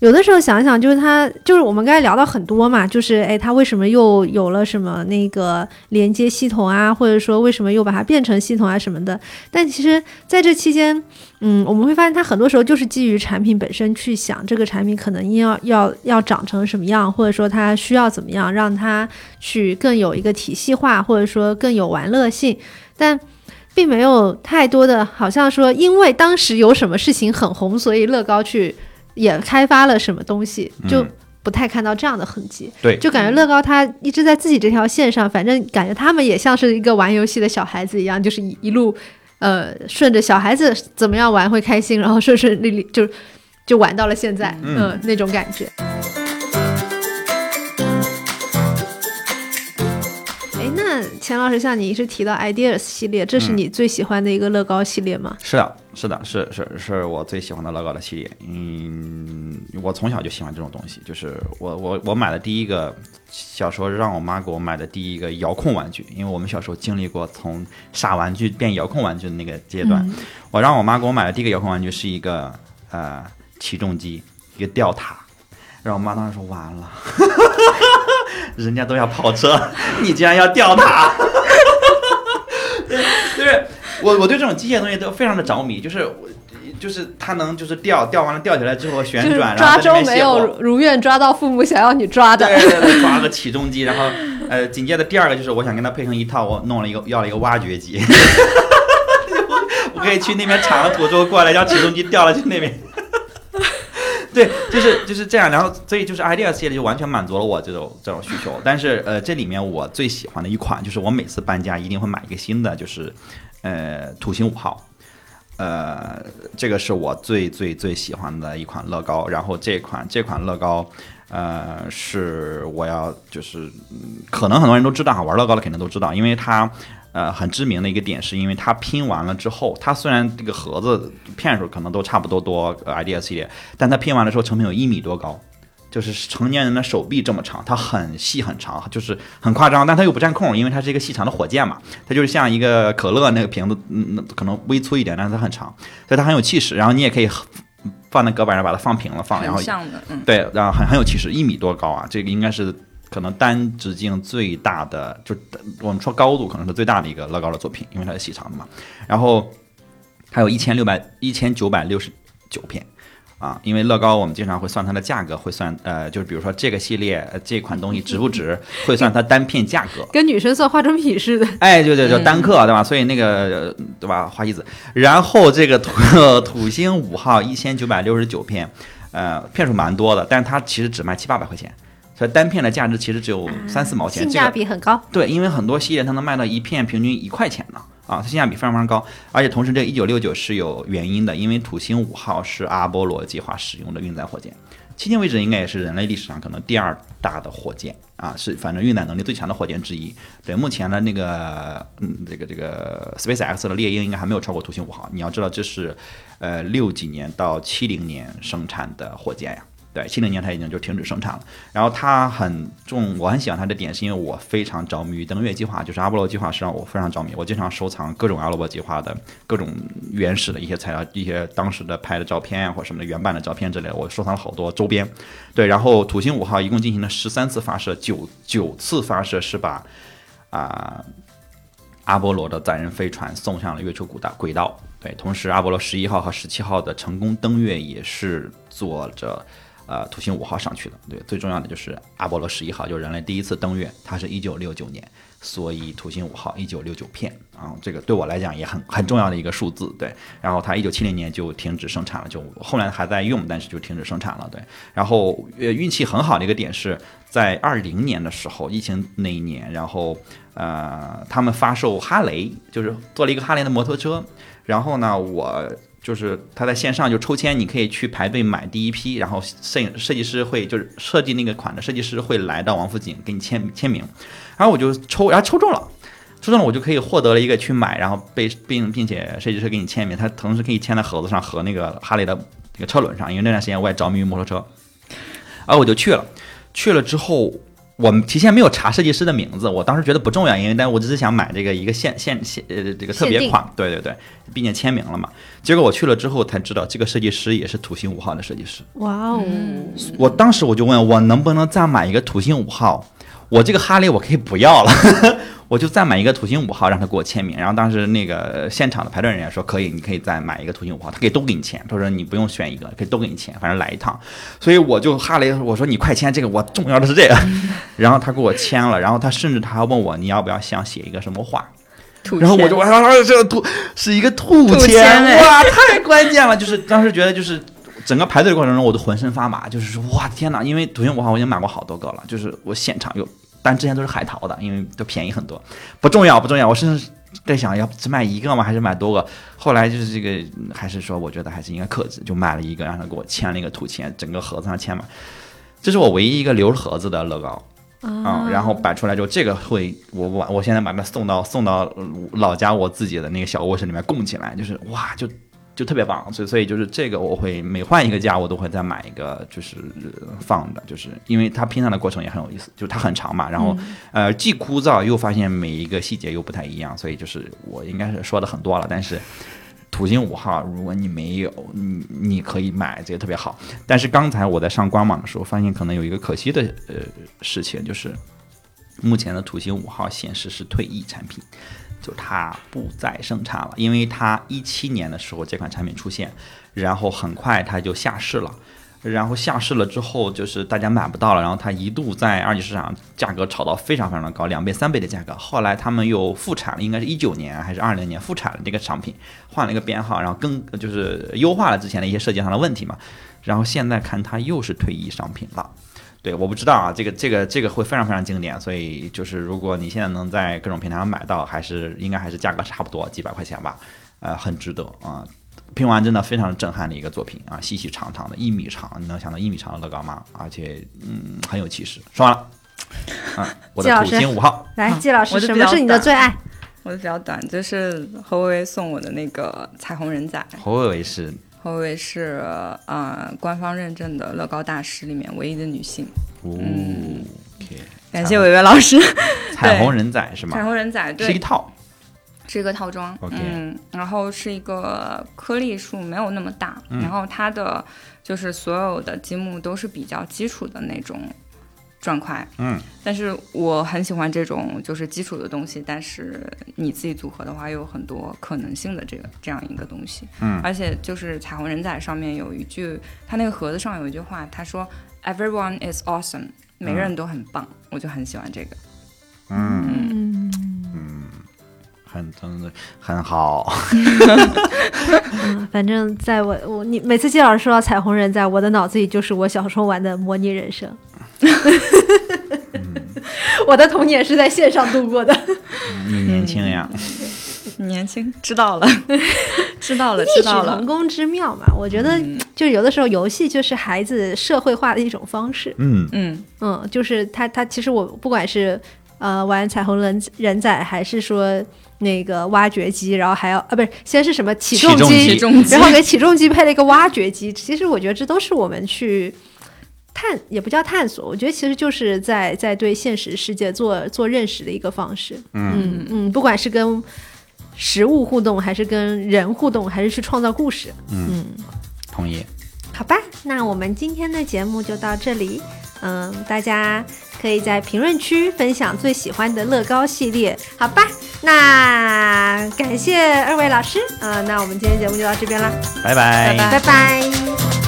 有的时候想想，就是它就是我们刚才聊到很多嘛，就是哎，它为什么又有了什么那个连接系统啊，或者说为什么又把它变成系统啊什么的？但其实在这期间，嗯，我们会发现它很多时候就是基于产品本身去想这个产品可能要要要长成什么样，或者说它需要怎么样让它去更有一个体系化，或者说更有玩乐性，但。并没有太多的，好像说因为当时有什么事情很红，所以乐高去也开发了什么东西，就嗯不太看到这样的痕迹。对，就感觉乐高他一直在自己这条线上，反正感觉他们也像是一个玩游戏的小孩子一样，就是一一路呃顺着小孩子怎么样玩会开心，然后顺顺利利就就玩到了现在，嗯嗯、那种感觉。钱老师，像你一直提到 Ideas 系列，这是嗯你最喜欢的一个乐高系列吗？是的，是的，是是是我最喜欢的乐高的系列。嗯，我从小就喜欢这种东西，就是我我我买的第一个，小时候让我妈给我买的第一个遥控玩具，因为我们小时候经历过从傻玩具变遥控玩具的那个阶段。嗯我让我妈给我买的第一个遥控玩具是一个呃起重机，一个吊塔。然后我妈当时说完了，[LAUGHS] 人家都要跑车，[LAUGHS] 你竟然要吊塔。[LAUGHS] 对，就是我我对这种机械东西都非常的着迷，就是我就是它能就是吊吊完了吊起来之后旋转，然抓后抓周没有。如如愿抓到父母想要你抓的。对对对，抓个起重机，然后呃，紧接着第二个就是我想跟它配成一套，我弄了一个要了一个挖掘机，[LAUGHS] 我可以去那边铲了土之后过来，将起重机吊了去那边。对，就是就是这样，然后所以就是 idea 系列就完全满足了我这种这种需求。但是呃，这里面我最喜欢的一款就是我每次搬家一定会买一个新的，就是呃土星五号。呃，这个是我最最最喜欢的一款乐高。然后这款这款乐高，呃，是我要就是，可能很多人都知道哈，玩乐高的肯定都知道，因为它呃很知名的一个点，是因为它拼完了之后，它虽然这个盒子片数可能都差不多多、呃、idea 系列，但它拼完了之后成品有一米多高。就是成年人的手臂这么长，它很细很长，就是很夸张，但它又不占空，因为它是一个细长的火箭嘛，它就是像一个可乐那个瓶子，嗯，那可能微粗一点，但是它很长，所以它很有气势。然后你也可以放在隔板上把它放平了放，然后对，然后很很有气势，一米多高啊，这个应该是可能单直径最大的，就我们说高度可能是最大的一个乐高的作品，因为它是细长的嘛。然后还有一千六百一千九百六十九片。啊，因为乐高我们经常会算它的价格，会算呃，就是比如说这个系列呃这款东西值不值，[LAUGHS] 会算它单片价格。跟女生算化妆品似的。哎，对对，就单克对吧？所以那个对吧，花西子。然后这个土土星五号一千九百六十九片，呃，片数蛮多的，但是它其实只卖七八百块钱，所以单片的价值其实只有三四毛钱，性价比很高。对，因为很多系列它能卖到一片平均一块钱呢。啊，它性价比非常非常高，而且同时这一九六九是有原因的，因为土星五号是阿波罗计划使用的运载火箭，迄今为止应该也是人类历史上可能第二大的火箭啊，是反正运载能力最强的火箭之一。对，目前的那个嗯，这个这个 SpaceX 的猎鹰应该还没有超过土星五号。你要知道，这是呃六几年到七零年生产的火箭呀。对，七零年它已经就停止生产了。然后它很重，我很喜欢它的点，是因为我非常着迷于登月计划，就是阿波罗计划是让我非常着迷。我经常收藏各种阿波罗计划的各种原始的一些材料，一些当时的拍的照片啊，或什么的原版的照片之类的，我收藏了好多周边。对，然后土星五号一共进行了十三次发射，九九次发射是把啊阿波罗的载人飞船送上了月球轨道轨道。对，同时阿波罗十一号和十七号的成功登月也是做着。呃，土星五号上去的，对，最重要的就是阿波罗十一号，就是人类第一次登月，它是一九六九年，所以土星五号一九六九片啊，这个对我来讲也很很重要的一个数字，对。然后它一九七零年就停止生产了，就后来还在用，但是就停止生产了，对。然后呃，运气很好的一个点是在二零年的时候，疫情那一年，然后呃，他们发售哈雷，就是做了一个哈雷的摩托车，然后呢，我。就是他在线上就抽签，你可以去排队买第一批，然后摄影设计师会就是设计那个款的设计师会来到王府井给你签签名，然后我就抽，然后抽中了，抽中了我就可以获得了一个去买，然后被并并且设计师给你签名，他同时可以签在盒子上和那个哈雷的那个车轮上，因为那段时间我也着迷于摩托车，然后我就去了，去了之后。我们提前没有查设计师的名字，我当时觉得不重要，因为但我只是想买这个一个限限限呃这个特别款，对对对，毕竟签名了嘛。结果我去了之后才知道，这个设计师也是土星五号的设计师。哇哦！我当时我就问我能不能再买一个土星五号，我这个哈雷我可以不要了。我就再买一个土星五号，让他给我签名。然后当时那个现场的排队人员说可以，你可以再买一个土星五号，他可以都给你签。他说你不用选一个，可以都给你签，反正来一趟。所以我就哈雷，我说你快签这个，我重要的是这个。[LAUGHS] 然后他给我签了，然后他甚至他还问我你要不要想写一个什么话。然后我就哇，这个兔是一个兔签，哇，太关键了！就是当时觉得就是整个排队的过程中，我都浑身发麻，就是说哇天哪，因为土星五号我已经买过好多个了，就是我现场有。但之前都是海淘的，因为都便宜很多，不重要不重要。我甚至在想，要只买一个吗？还是买多个？后来就是这个，还是说，我觉得还是应该克制，就买了一个，让他给我签了一个土签，整个盒子上签嘛。这是我唯一一个留盒子的乐高啊，然后摆出来之后，这个会我我我现在把它送到送到老家我自己的那个小卧室里面供起来，就是哇就。就特别棒，所以所以就是这个，我会每换一个家，我都会再买一个，就是放的，就是因为它拼上的过程也很有意思，就是它很长嘛，然后呃既枯燥又发现每一个细节又不太一样，所以就是我应该是说的很多了，但是土星五号如果你没有，你你可以买，这个特别好。但是刚才我在上官网的时候，发现可能有一个可惜的呃事情，就是目前的土星五号显示是退役产品。就它不再生产了，因为它一七年的时候这款产品出现，然后很快它就下市了，然后下市了之后就是大家买不到了，然后它一度在二级市场价格炒到非常非常的高，两倍三倍的价格。后来他们又复产了，应该是一九年还是二零年复产了这个商品，换了一个编号，然后更就是优化了之前的一些设计上的问题嘛，然后现在看它又是退役商品了。对，我不知道啊，这个这个这个会非常非常经典，所以就是如果你现在能在各种平台上买到，还是应该还是价格差不多几百块钱吧，呃，很值得啊。拼完真的非常震撼的一个作品啊，细细长长的一米长，你能想到一米长的乐高吗？而且嗯很有气势。说完了，啊，我的土星五号，来，季老师，什么是你的最爱？我的比较短，就是侯维维送我的那个彩虹人仔。侯维维是。侯薇是呃官方认证的乐高大师里面唯一的女性。嗯，感谢伟伟老师。[LAUGHS] 彩虹人仔是吗？彩虹人仔对是一套，是一个套装。嗯，然后是一个颗粒数没有那么大，然后它的就是所有的积木都是比较基础的那种砖块。嗯，但是我很喜欢这种就是基础的东西，但是你自己组合的话又有很多可能性的这个这样一个东西。嗯而且就是彩虹人仔上面有一句，他那个盒子上有一句话，他说 “Everyone is awesome”，每个人都很棒，我就很喜欢这个。嗯，嗯，很很很好。[LAUGHS] 嗯反正在我我你每次季老师说到彩虹人，在我的脑子里就是我小时候玩的模拟人生。[LAUGHS] 我的童年是在线上度过的，你年轻呀，年轻，知道了，[LAUGHS] 知道了，异曲知道了同。工之妙嘛。我觉得嗯就有的时候游戏就是孩子社会化的一种方式。嗯嗯嗯，就是他他其实我不管是呃玩彩虹人人仔，还是说那个挖掘机，然后还要啊不是先是什么起重机，然后给起重机配了一个挖掘机。其实我觉得这都是我们去探，也不叫探索，我觉得其实就是在在对现实世界做做认识的一个方式。嗯嗯嗯，不管是跟食物互动，还是跟人互动，还是去创造故事。嗯，同意。好吧，那我们今天的节目就到这里。嗯，大家可以在评论区分享最喜欢的乐高系列。好吧，那感谢二位老师。嗯，那我们今天节目就到这边啦，拜拜拜拜拜拜